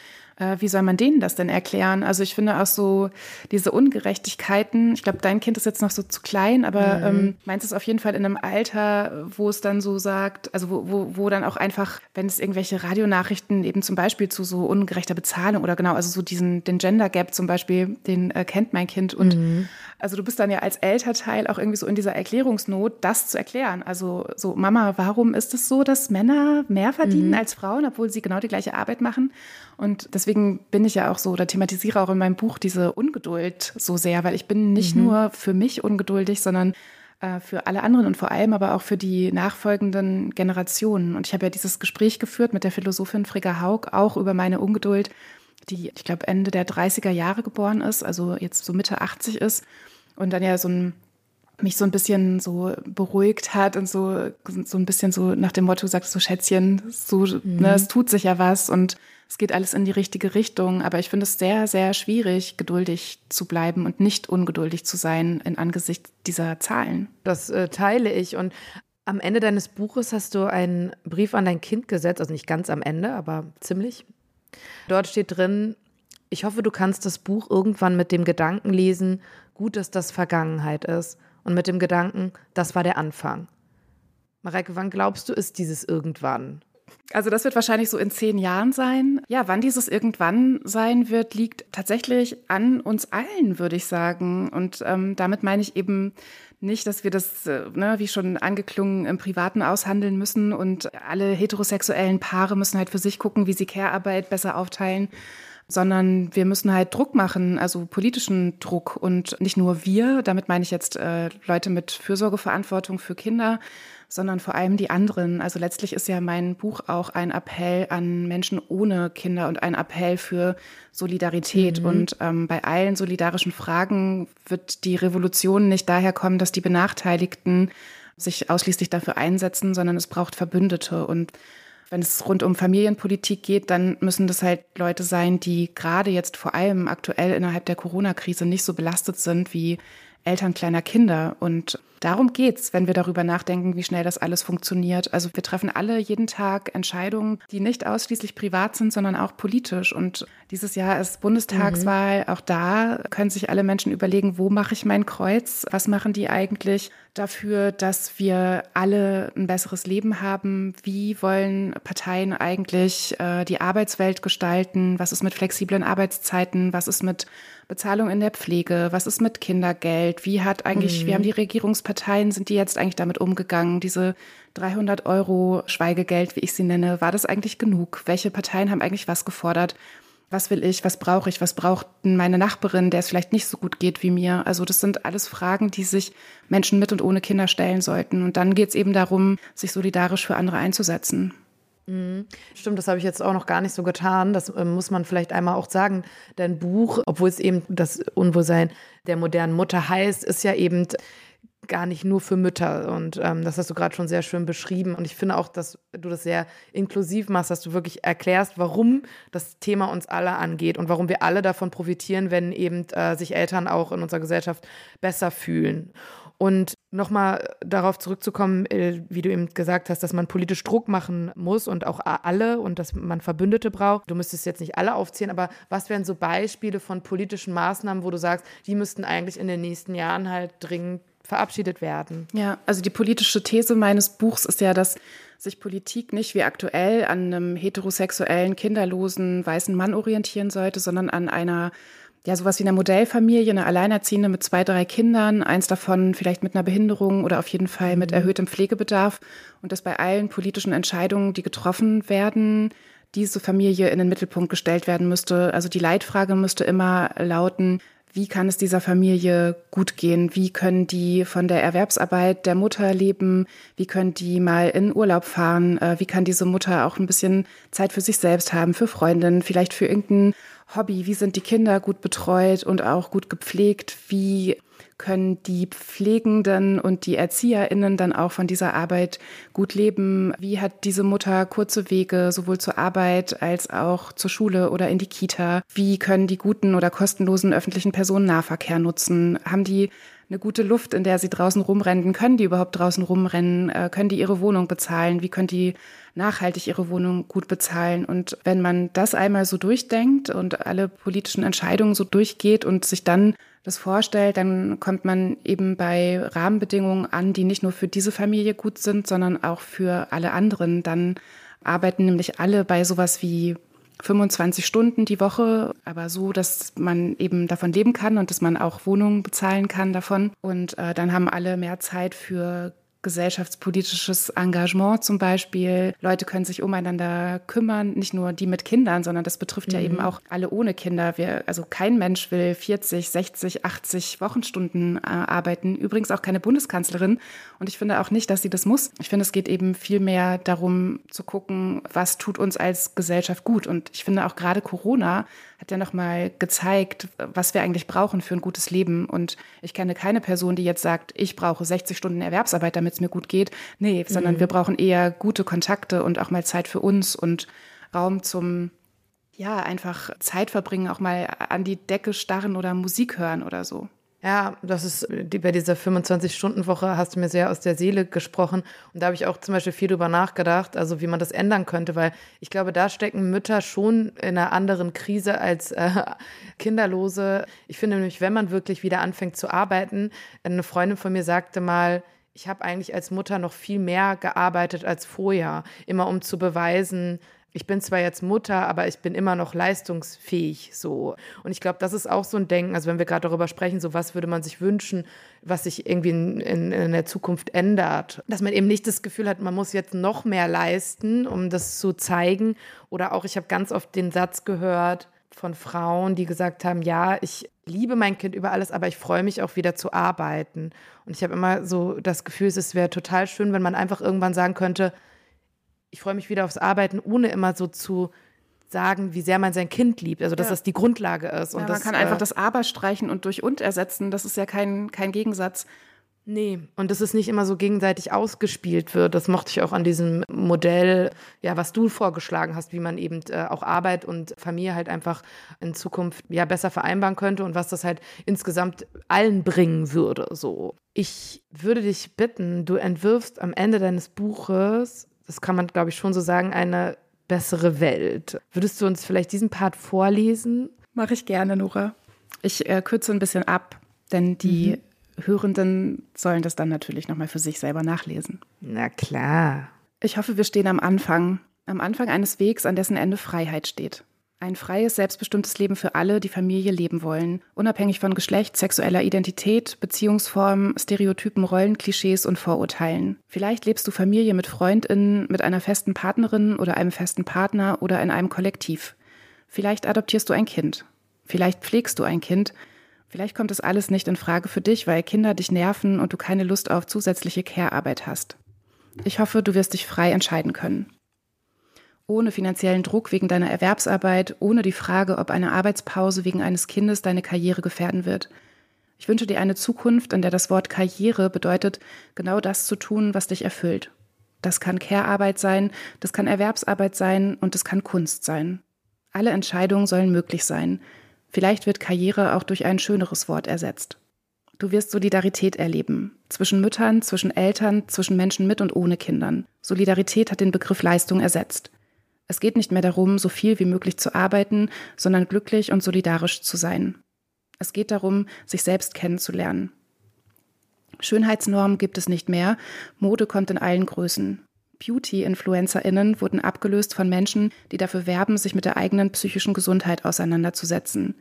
Speaker 2: wie soll man denen das denn erklären? Also ich finde auch so diese Ungerechtigkeiten, ich glaube, dein Kind ist jetzt noch so zu klein, aber mhm. ähm, meins ist auf jeden Fall in einem Alter, wo es dann so sagt, also wo, wo, wo dann auch einfach, wenn es irgendwelche Radionachrichten eben zum Beispiel zu so ungerechter Bezahlung oder genau, also so diesen, den Gender Gap zum Beispiel, den äh, kennt mein Kind und mhm. Also du bist dann ja als Elternteil auch irgendwie so in dieser Erklärungsnot, das zu erklären. Also so, Mama, warum ist es so, dass Männer mehr verdienen mhm. als Frauen, obwohl sie genau die gleiche Arbeit machen? Und deswegen bin ich ja auch so oder thematisiere auch in meinem Buch diese Ungeduld so sehr, weil ich bin nicht mhm. nur für mich ungeduldig, sondern äh, für alle anderen und vor allem aber auch für die nachfolgenden Generationen. Und ich habe ja dieses Gespräch geführt mit der Philosophin Frigga Haug auch über meine Ungeduld, die, ich glaube, Ende der 30er Jahre geboren ist, also jetzt so Mitte 80 ist und dann ja so ein mich so ein bisschen so beruhigt hat und so, so ein bisschen so nach dem Motto sagt, so Schätzchen, so, ne, mhm. ne, es tut sich ja was und es geht alles in die richtige Richtung. Aber ich finde es sehr, sehr schwierig, geduldig zu bleiben und nicht ungeduldig zu sein in Angesicht dieser Zahlen.
Speaker 1: Das äh, teile ich. Und am Ende deines Buches hast du einen Brief an dein Kind gesetzt, also nicht ganz am Ende, aber ziemlich. Dort steht drin, ich hoffe, du kannst das Buch irgendwann mit dem Gedanken lesen, gut, dass das Vergangenheit ist. Und mit dem Gedanken, das war der Anfang. Mareike, wann glaubst du, ist dieses irgendwann?
Speaker 2: Also das wird wahrscheinlich so in zehn Jahren sein. Ja, wann dieses irgendwann sein wird, liegt tatsächlich an uns allen, würde ich sagen. Und ähm, damit meine ich eben nicht, dass wir das, äh, ne, wie schon angeklungen, im Privaten aushandeln müssen und alle heterosexuellen Paare müssen halt für sich gucken, wie sie Care-Arbeit besser aufteilen sondern wir müssen halt Druck machen, also politischen Druck. Und nicht nur wir, damit meine ich jetzt äh, Leute mit Fürsorgeverantwortung für Kinder, sondern vor allem die anderen. Also letztlich ist ja mein Buch auch ein Appell an Menschen ohne Kinder und ein Appell für Solidarität. Mhm. Und ähm, bei allen solidarischen Fragen wird die Revolution nicht daher kommen, dass die Benachteiligten sich ausschließlich dafür einsetzen, sondern es braucht Verbündete. Und wenn es rund um Familienpolitik geht, dann müssen das halt Leute sein, die gerade jetzt vor allem aktuell innerhalb der Corona-Krise nicht so belastet sind wie Eltern kleiner Kinder. Und darum geht's, wenn wir darüber nachdenken, wie schnell das alles funktioniert. Also wir treffen alle jeden Tag Entscheidungen, die nicht ausschließlich privat sind, sondern auch politisch. Und dieses Jahr ist Bundestagswahl. Mhm. Auch da können sich alle Menschen überlegen, wo mache ich mein Kreuz? Was machen die eigentlich dafür, dass wir alle ein besseres Leben haben? Wie wollen Parteien eigentlich äh, die Arbeitswelt gestalten? Was ist mit flexiblen Arbeitszeiten? Was ist mit Bezahlung in der Pflege? Was ist mit Kindergeld? Wie hat eigentlich, mhm. wie haben die Regierungsparteien, sind die jetzt eigentlich damit umgegangen? Diese 300 Euro Schweigegeld, wie ich sie nenne, war das eigentlich genug? Welche Parteien haben eigentlich was gefordert? Was will ich? Was brauche ich? Was braucht meine Nachbarin, der es vielleicht nicht so gut geht wie mir? Also das sind alles Fragen, die sich Menschen mit und ohne Kinder stellen sollten. Und dann geht es eben darum, sich solidarisch für andere einzusetzen.
Speaker 1: Mhm. Stimmt, das habe ich jetzt auch noch gar nicht so getan. Das äh, muss man vielleicht einmal auch sagen. Dein Buch, obwohl es eben das Unwohlsein der modernen Mutter heißt, ist ja eben gar nicht nur für Mütter. Und ähm, das hast du gerade schon sehr schön beschrieben. Und ich finde auch, dass du das sehr inklusiv machst, dass du wirklich erklärst, warum das Thema uns alle angeht und warum wir alle davon profitieren, wenn eben äh, sich Eltern auch in unserer Gesellschaft besser fühlen. Und nochmal darauf zurückzukommen, äh, wie du eben gesagt hast, dass man politisch Druck machen muss und auch alle und dass man Verbündete braucht. Du müsstest jetzt nicht alle aufzählen, aber was wären so Beispiele von politischen Maßnahmen, wo du sagst, die müssten eigentlich in den nächsten Jahren halt dringend verabschiedet werden.
Speaker 2: Ja, also die politische These meines Buchs ist ja, dass sich Politik nicht wie aktuell an einem heterosexuellen, kinderlosen, weißen Mann orientieren sollte, sondern an einer, ja, sowas wie einer Modellfamilie, eine Alleinerziehende mit zwei, drei Kindern, eins davon vielleicht mit einer Behinderung oder auf jeden Fall mit mhm. erhöhtem Pflegebedarf. Und dass bei allen politischen Entscheidungen, die getroffen werden, diese Familie in den Mittelpunkt gestellt werden müsste. Also die Leitfrage müsste immer lauten, wie kann es dieser Familie gut gehen? Wie können die von der Erwerbsarbeit der Mutter leben? Wie können die mal in Urlaub fahren? Äh, wie kann diese Mutter auch ein bisschen Zeit für sich selbst haben, für Freundinnen, vielleicht für irgendein Hobby? Wie sind die Kinder gut betreut und auch gut gepflegt? Wie können die Pflegenden und die ErzieherInnen dann auch von dieser Arbeit gut leben? Wie hat diese Mutter kurze Wege sowohl zur Arbeit als auch zur Schule oder in die Kita? Wie können die guten oder kostenlosen öffentlichen Personennahverkehr nutzen? Haben die eine gute Luft, in der sie draußen rumrennen? Können die überhaupt draußen rumrennen? Äh, können die ihre Wohnung bezahlen? Wie können die nachhaltig ihre Wohnung gut bezahlen? Und wenn man das einmal so durchdenkt und alle politischen Entscheidungen so durchgeht und sich dann das vorstellt, dann kommt man eben bei Rahmenbedingungen an, die nicht nur für diese Familie gut sind, sondern auch für alle anderen. Dann arbeiten nämlich alle bei sowas wie 25 Stunden die Woche, aber so, dass man eben davon leben kann und dass man auch Wohnungen bezahlen kann davon. Und äh, dann haben alle mehr Zeit für gesellschaftspolitisches Engagement zum Beispiel. Leute können sich umeinander kümmern, nicht nur die mit Kindern, sondern das betrifft mhm. ja eben auch alle ohne Kinder. Wir, also kein Mensch will 40, 60, 80 Wochenstunden äh, arbeiten. Übrigens auch keine Bundeskanzlerin. Und ich finde auch nicht, dass sie das muss. Ich finde, es geht eben viel mehr darum zu gucken, was tut uns als Gesellschaft gut. Und ich finde auch gerade Corona hat ja nochmal gezeigt, was wir eigentlich brauchen für ein gutes Leben. Und ich kenne keine Person, die jetzt sagt, ich brauche 60 Stunden Erwerbsarbeit, damit es mir gut geht. Nee, sondern mhm. wir brauchen eher gute Kontakte und auch mal Zeit für uns und Raum zum, ja, einfach Zeit verbringen, auch mal an die Decke starren oder Musik hören oder so.
Speaker 1: Ja, das ist die, bei dieser 25-Stunden-Woche hast du mir sehr aus der Seele gesprochen. Und da habe ich auch zum Beispiel viel drüber nachgedacht, also wie man das ändern könnte, weil ich glaube, da stecken Mütter schon in einer anderen Krise als äh, <laughs> Kinderlose. Ich finde nämlich, wenn man wirklich wieder anfängt zu arbeiten, eine Freundin von mir sagte mal, ich habe eigentlich als Mutter noch viel mehr gearbeitet als vorher, immer um zu beweisen, ich bin zwar jetzt Mutter, aber ich bin immer noch leistungsfähig so. Und ich glaube, das ist auch so ein Denken, also wenn wir gerade darüber sprechen, so was würde man sich wünschen, was sich irgendwie in, in, in, der Zukunft ändert. Dass man eben nicht das Gefühl hat, man muss jetzt noch mehr leisten, um das zu zeigen. Oder auch, ich habe ganz oft den Satz gehört von Frauen, die gesagt haben, ja, ich liebe mein Kind über alles, aber ich freue mich auch wieder zu arbeiten. Und ich habe immer so das Gefühl, es wäre total schön, wenn man einfach irgendwann sagen könnte, ich freue mich wieder aufs Arbeiten, ohne immer so zu sagen, wie sehr man sein Kind liebt. Also, dass ja. das die Grundlage ist.
Speaker 2: Und
Speaker 1: ja,
Speaker 2: man
Speaker 1: das,
Speaker 2: kann einfach äh, das Aber streichen und durch und ersetzen. Das ist ja kein, kein Gegensatz.
Speaker 1: Nee, und dass es nicht immer so gegenseitig ausgespielt wird. Das mochte ich auch an diesem Modell, ja, was du vorgeschlagen hast, wie man eben äh, auch Arbeit und Familie halt einfach in Zukunft ja besser vereinbaren könnte und was das halt insgesamt allen bringen würde. So. Ich würde dich bitten, du entwirfst am Ende deines Buches das kann man, glaube ich, schon so sagen, eine bessere Welt. Würdest du uns vielleicht diesen Part vorlesen?
Speaker 2: Mache ich gerne, Nora. Ich äh, kürze ein bisschen ab, denn die mhm. Hörenden sollen das dann natürlich nochmal für sich selber nachlesen.
Speaker 1: Na klar.
Speaker 2: Ich hoffe, wir stehen am Anfang, am Anfang eines Wegs, an dessen Ende Freiheit steht. Ein freies, selbstbestimmtes Leben für alle, die Familie leben wollen, unabhängig von Geschlecht, sexueller Identität, Beziehungsformen, Stereotypen, Rollenklischees und Vorurteilen. Vielleicht lebst du Familie mit Freundinnen, mit einer festen Partnerin oder einem festen Partner oder in einem Kollektiv. Vielleicht adoptierst du ein Kind. Vielleicht pflegst du ein Kind. Vielleicht kommt es alles nicht in Frage für dich, weil Kinder dich nerven und du keine Lust auf zusätzliche Care-Arbeit hast. Ich hoffe, du wirst dich frei entscheiden können. ohne finanziellen Druck wegen deiner Erwerbsarbeit, ohne die Frage, ob eine Arbeitspause wegen eines Kindes deine Karriere gefährden wird. Ich wünsche dir eine Zukunft, in der das Wort Karriere bedeutet, genau das zu tun, was dich erfüllt. Das kann Care-Arbeit sein, das kann Erwerbsarbeit sein und das kann Kunst sein. Alle Entscheidungen sollen möglich sein. Vielleicht wird Karriere auch durch ein schöneres Wort ersetzt. Du wirst Solidarität erleben. Zwischen Müttern, zwischen Eltern, zwischen Menschen mit und ohne Kindern. Solidarität hat den Begriff Leistung ersetzt. Es geht nicht mehr darum, so viel wie möglich zu arbeiten, sondern glücklich und solidarisch zu sein. Es geht darum, sich selbst kennenzulernen. Schönheitsnormen gibt es nicht mehr, Mode kommt in allen Größen. Beauty-InfluencerInnen wurden abgelöst von Menschen, die dafür werben, sich mit der eigenen psychischen Gesundheit auseinanderzusetzen.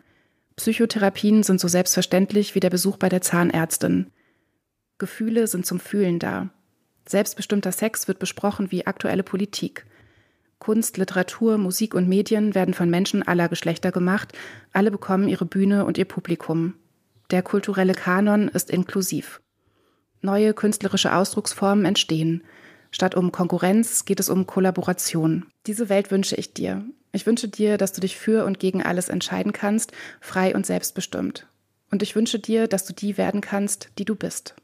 Speaker 2: Psychotherapien sind so selbstverständlich wie der Besuch bei der Zahnärztin. Gefühle sind zum Fühlen da. Selbstbestimmter Sex wird besprochen wie aktuelle Politik. Kunst, Literatur, Musik und Medien werden von Menschen aller Geschlechter gemacht, alle bekommen ihre Bühne und ihr Publikum. Der kulturelle Kanon ist inklusiv. Neue künstlerische Ausdrucksformen entstehen. Statt um Konkurrenz geht es um Kollaboration. Diese Welt wünsche ich dir. Ich wünsche dir, dass du dich für und gegen alles entscheiden kannst, frei und selbstbestimmt. Und ich wünsche dir, dass du die werden kannst, die du bist.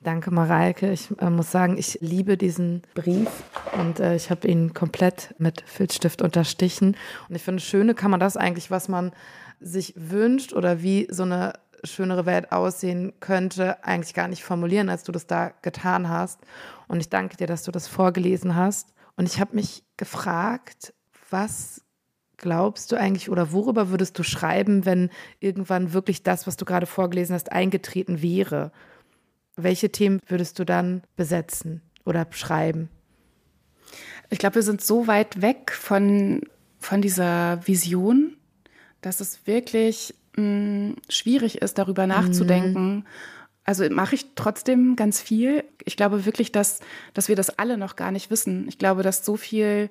Speaker 1: Danke, Mareike. Ich äh, muss sagen, ich liebe diesen Brief und äh, ich habe ihn komplett mit Filzstift unterstrichen. Und ich finde, schöne kann man das eigentlich, was man sich wünscht oder wie so eine schönere Welt aussehen könnte, eigentlich gar nicht formulieren, als du das da getan hast. Und ich danke dir, dass du das vorgelesen hast. Und ich habe mich gefragt, was glaubst du eigentlich oder worüber würdest du schreiben, wenn irgendwann wirklich das, was du gerade vorgelesen hast, eingetreten wäre? Welche Themen würdest du dann besetzen oder schreiben?
Speaker 2: Ich glaube, wir sind so weit weg von, von dieser Vision, dass es wirklich mh, mm, schwierig ist, darüber nachzudenken. Mhm. Also mache ich trotzdem ganz viel. Ich glaube wirklich, dass, dass wir das alle noch gar nicht wissen. Ich glaube, dass so viel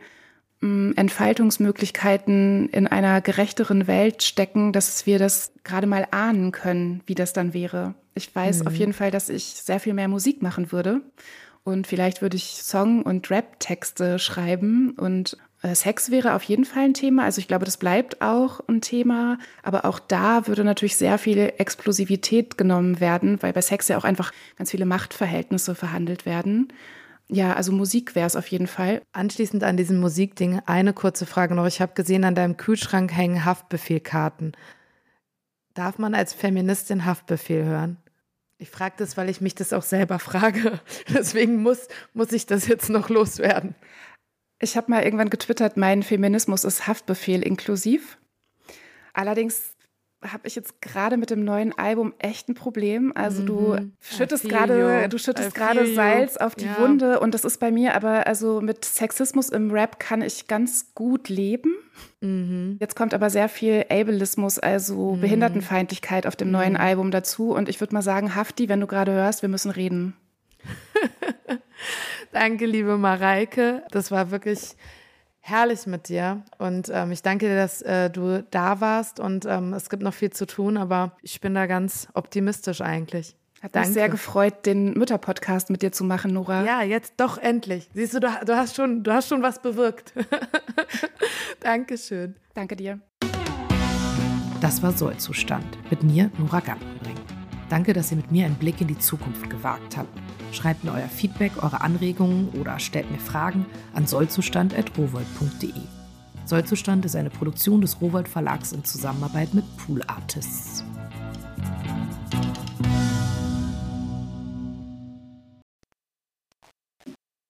Speaker 2: mh, mm, Entfaltungsmöglichkeiten in einer gerechteren Welt stecken, dass wir das gerade mal ahnen können, wie das dann wäre. Ich weiß mhm. auf jeden Fall, dass ich sehr viel mehr Musik machen würde. Und vielleicht würde ich Song- und Rap-Texte schreiben. Und Sex wäre auf jeden Fall ein Thema. Also ich glaube, das bleibt auch ein Thema. Aber auch da würde natürlich sehr viel Explosivität genommen werden, weil bei Sex ja auch einfach ganz viele Machtverhältnisse verhandelt werden. Ja, also Musik wäre es auf jeden Fall.
Speaker 1: Anschließend an diesem Musikding eine kurze Frage noch. Ich habe gesehen, an deinem Kühlschrank hängen Haftbefehlkarten. Darf man als Feministin Haftbefehl hören? Ich frage das, weil ich mich das auch selber <laughs> frage. Deswegen muss, muss ich das jetzt noch loswerden.
Speaker 2: Ich habe mal irgendwann getwittert, mein Feminismus ist Haftbefehl inklusiv. Allerdings habe ich jetzt gerade mit dem neuen Album echt ein Problem. Also du mhm. schüttest gerade, du schüttest gerade Salz auf die ja. Wunde und das ist bei mir aber also mit Sexismus im Rap kann ich ganz gut leben. Mhm. Jetzt kommt aber sehr viel Ableismus, also mhm. Behindertenfeindlichkeit auf dem neuen mhm. Album dazu und ich würde mal sagen, Hafti, wenn du gerade hörst, wir müssen reden. <laughs>
Speaker 1: Danke, liebe Mareike. Das war wirklich herrlich mit dir. Und ähm, ich danke dir, dass äh, du da warst. Und ähm, es gibt noch viel zu tun, aber ich bin da ganz optimistisch eigentlich.
Speaker 2: Hat Danke. mich sehr gefreut, den Mütter-Podcast mit dir zu machen, Nora.
Speaker 1: Ja, jetzt doch endlich. Siehst du, du, du, hast, schon, du hast schon was bewirkt. <laughs> Dankeschön.
Speaker 2: Danke dir.
Speaker 3: Das war Sollzustand mit mir, Nora Gantenring. Danke, dass ihr mit mir einen Blick in die Zukunft gewagt habt. Schreibt mir euer Feedback, eure Anregungen oder stellt mir Fragen an sollzustand.rowold.de. Sollzustand ist eine Produktion des Rowold Verlags in Zusammenarbeit mit Pool Artists.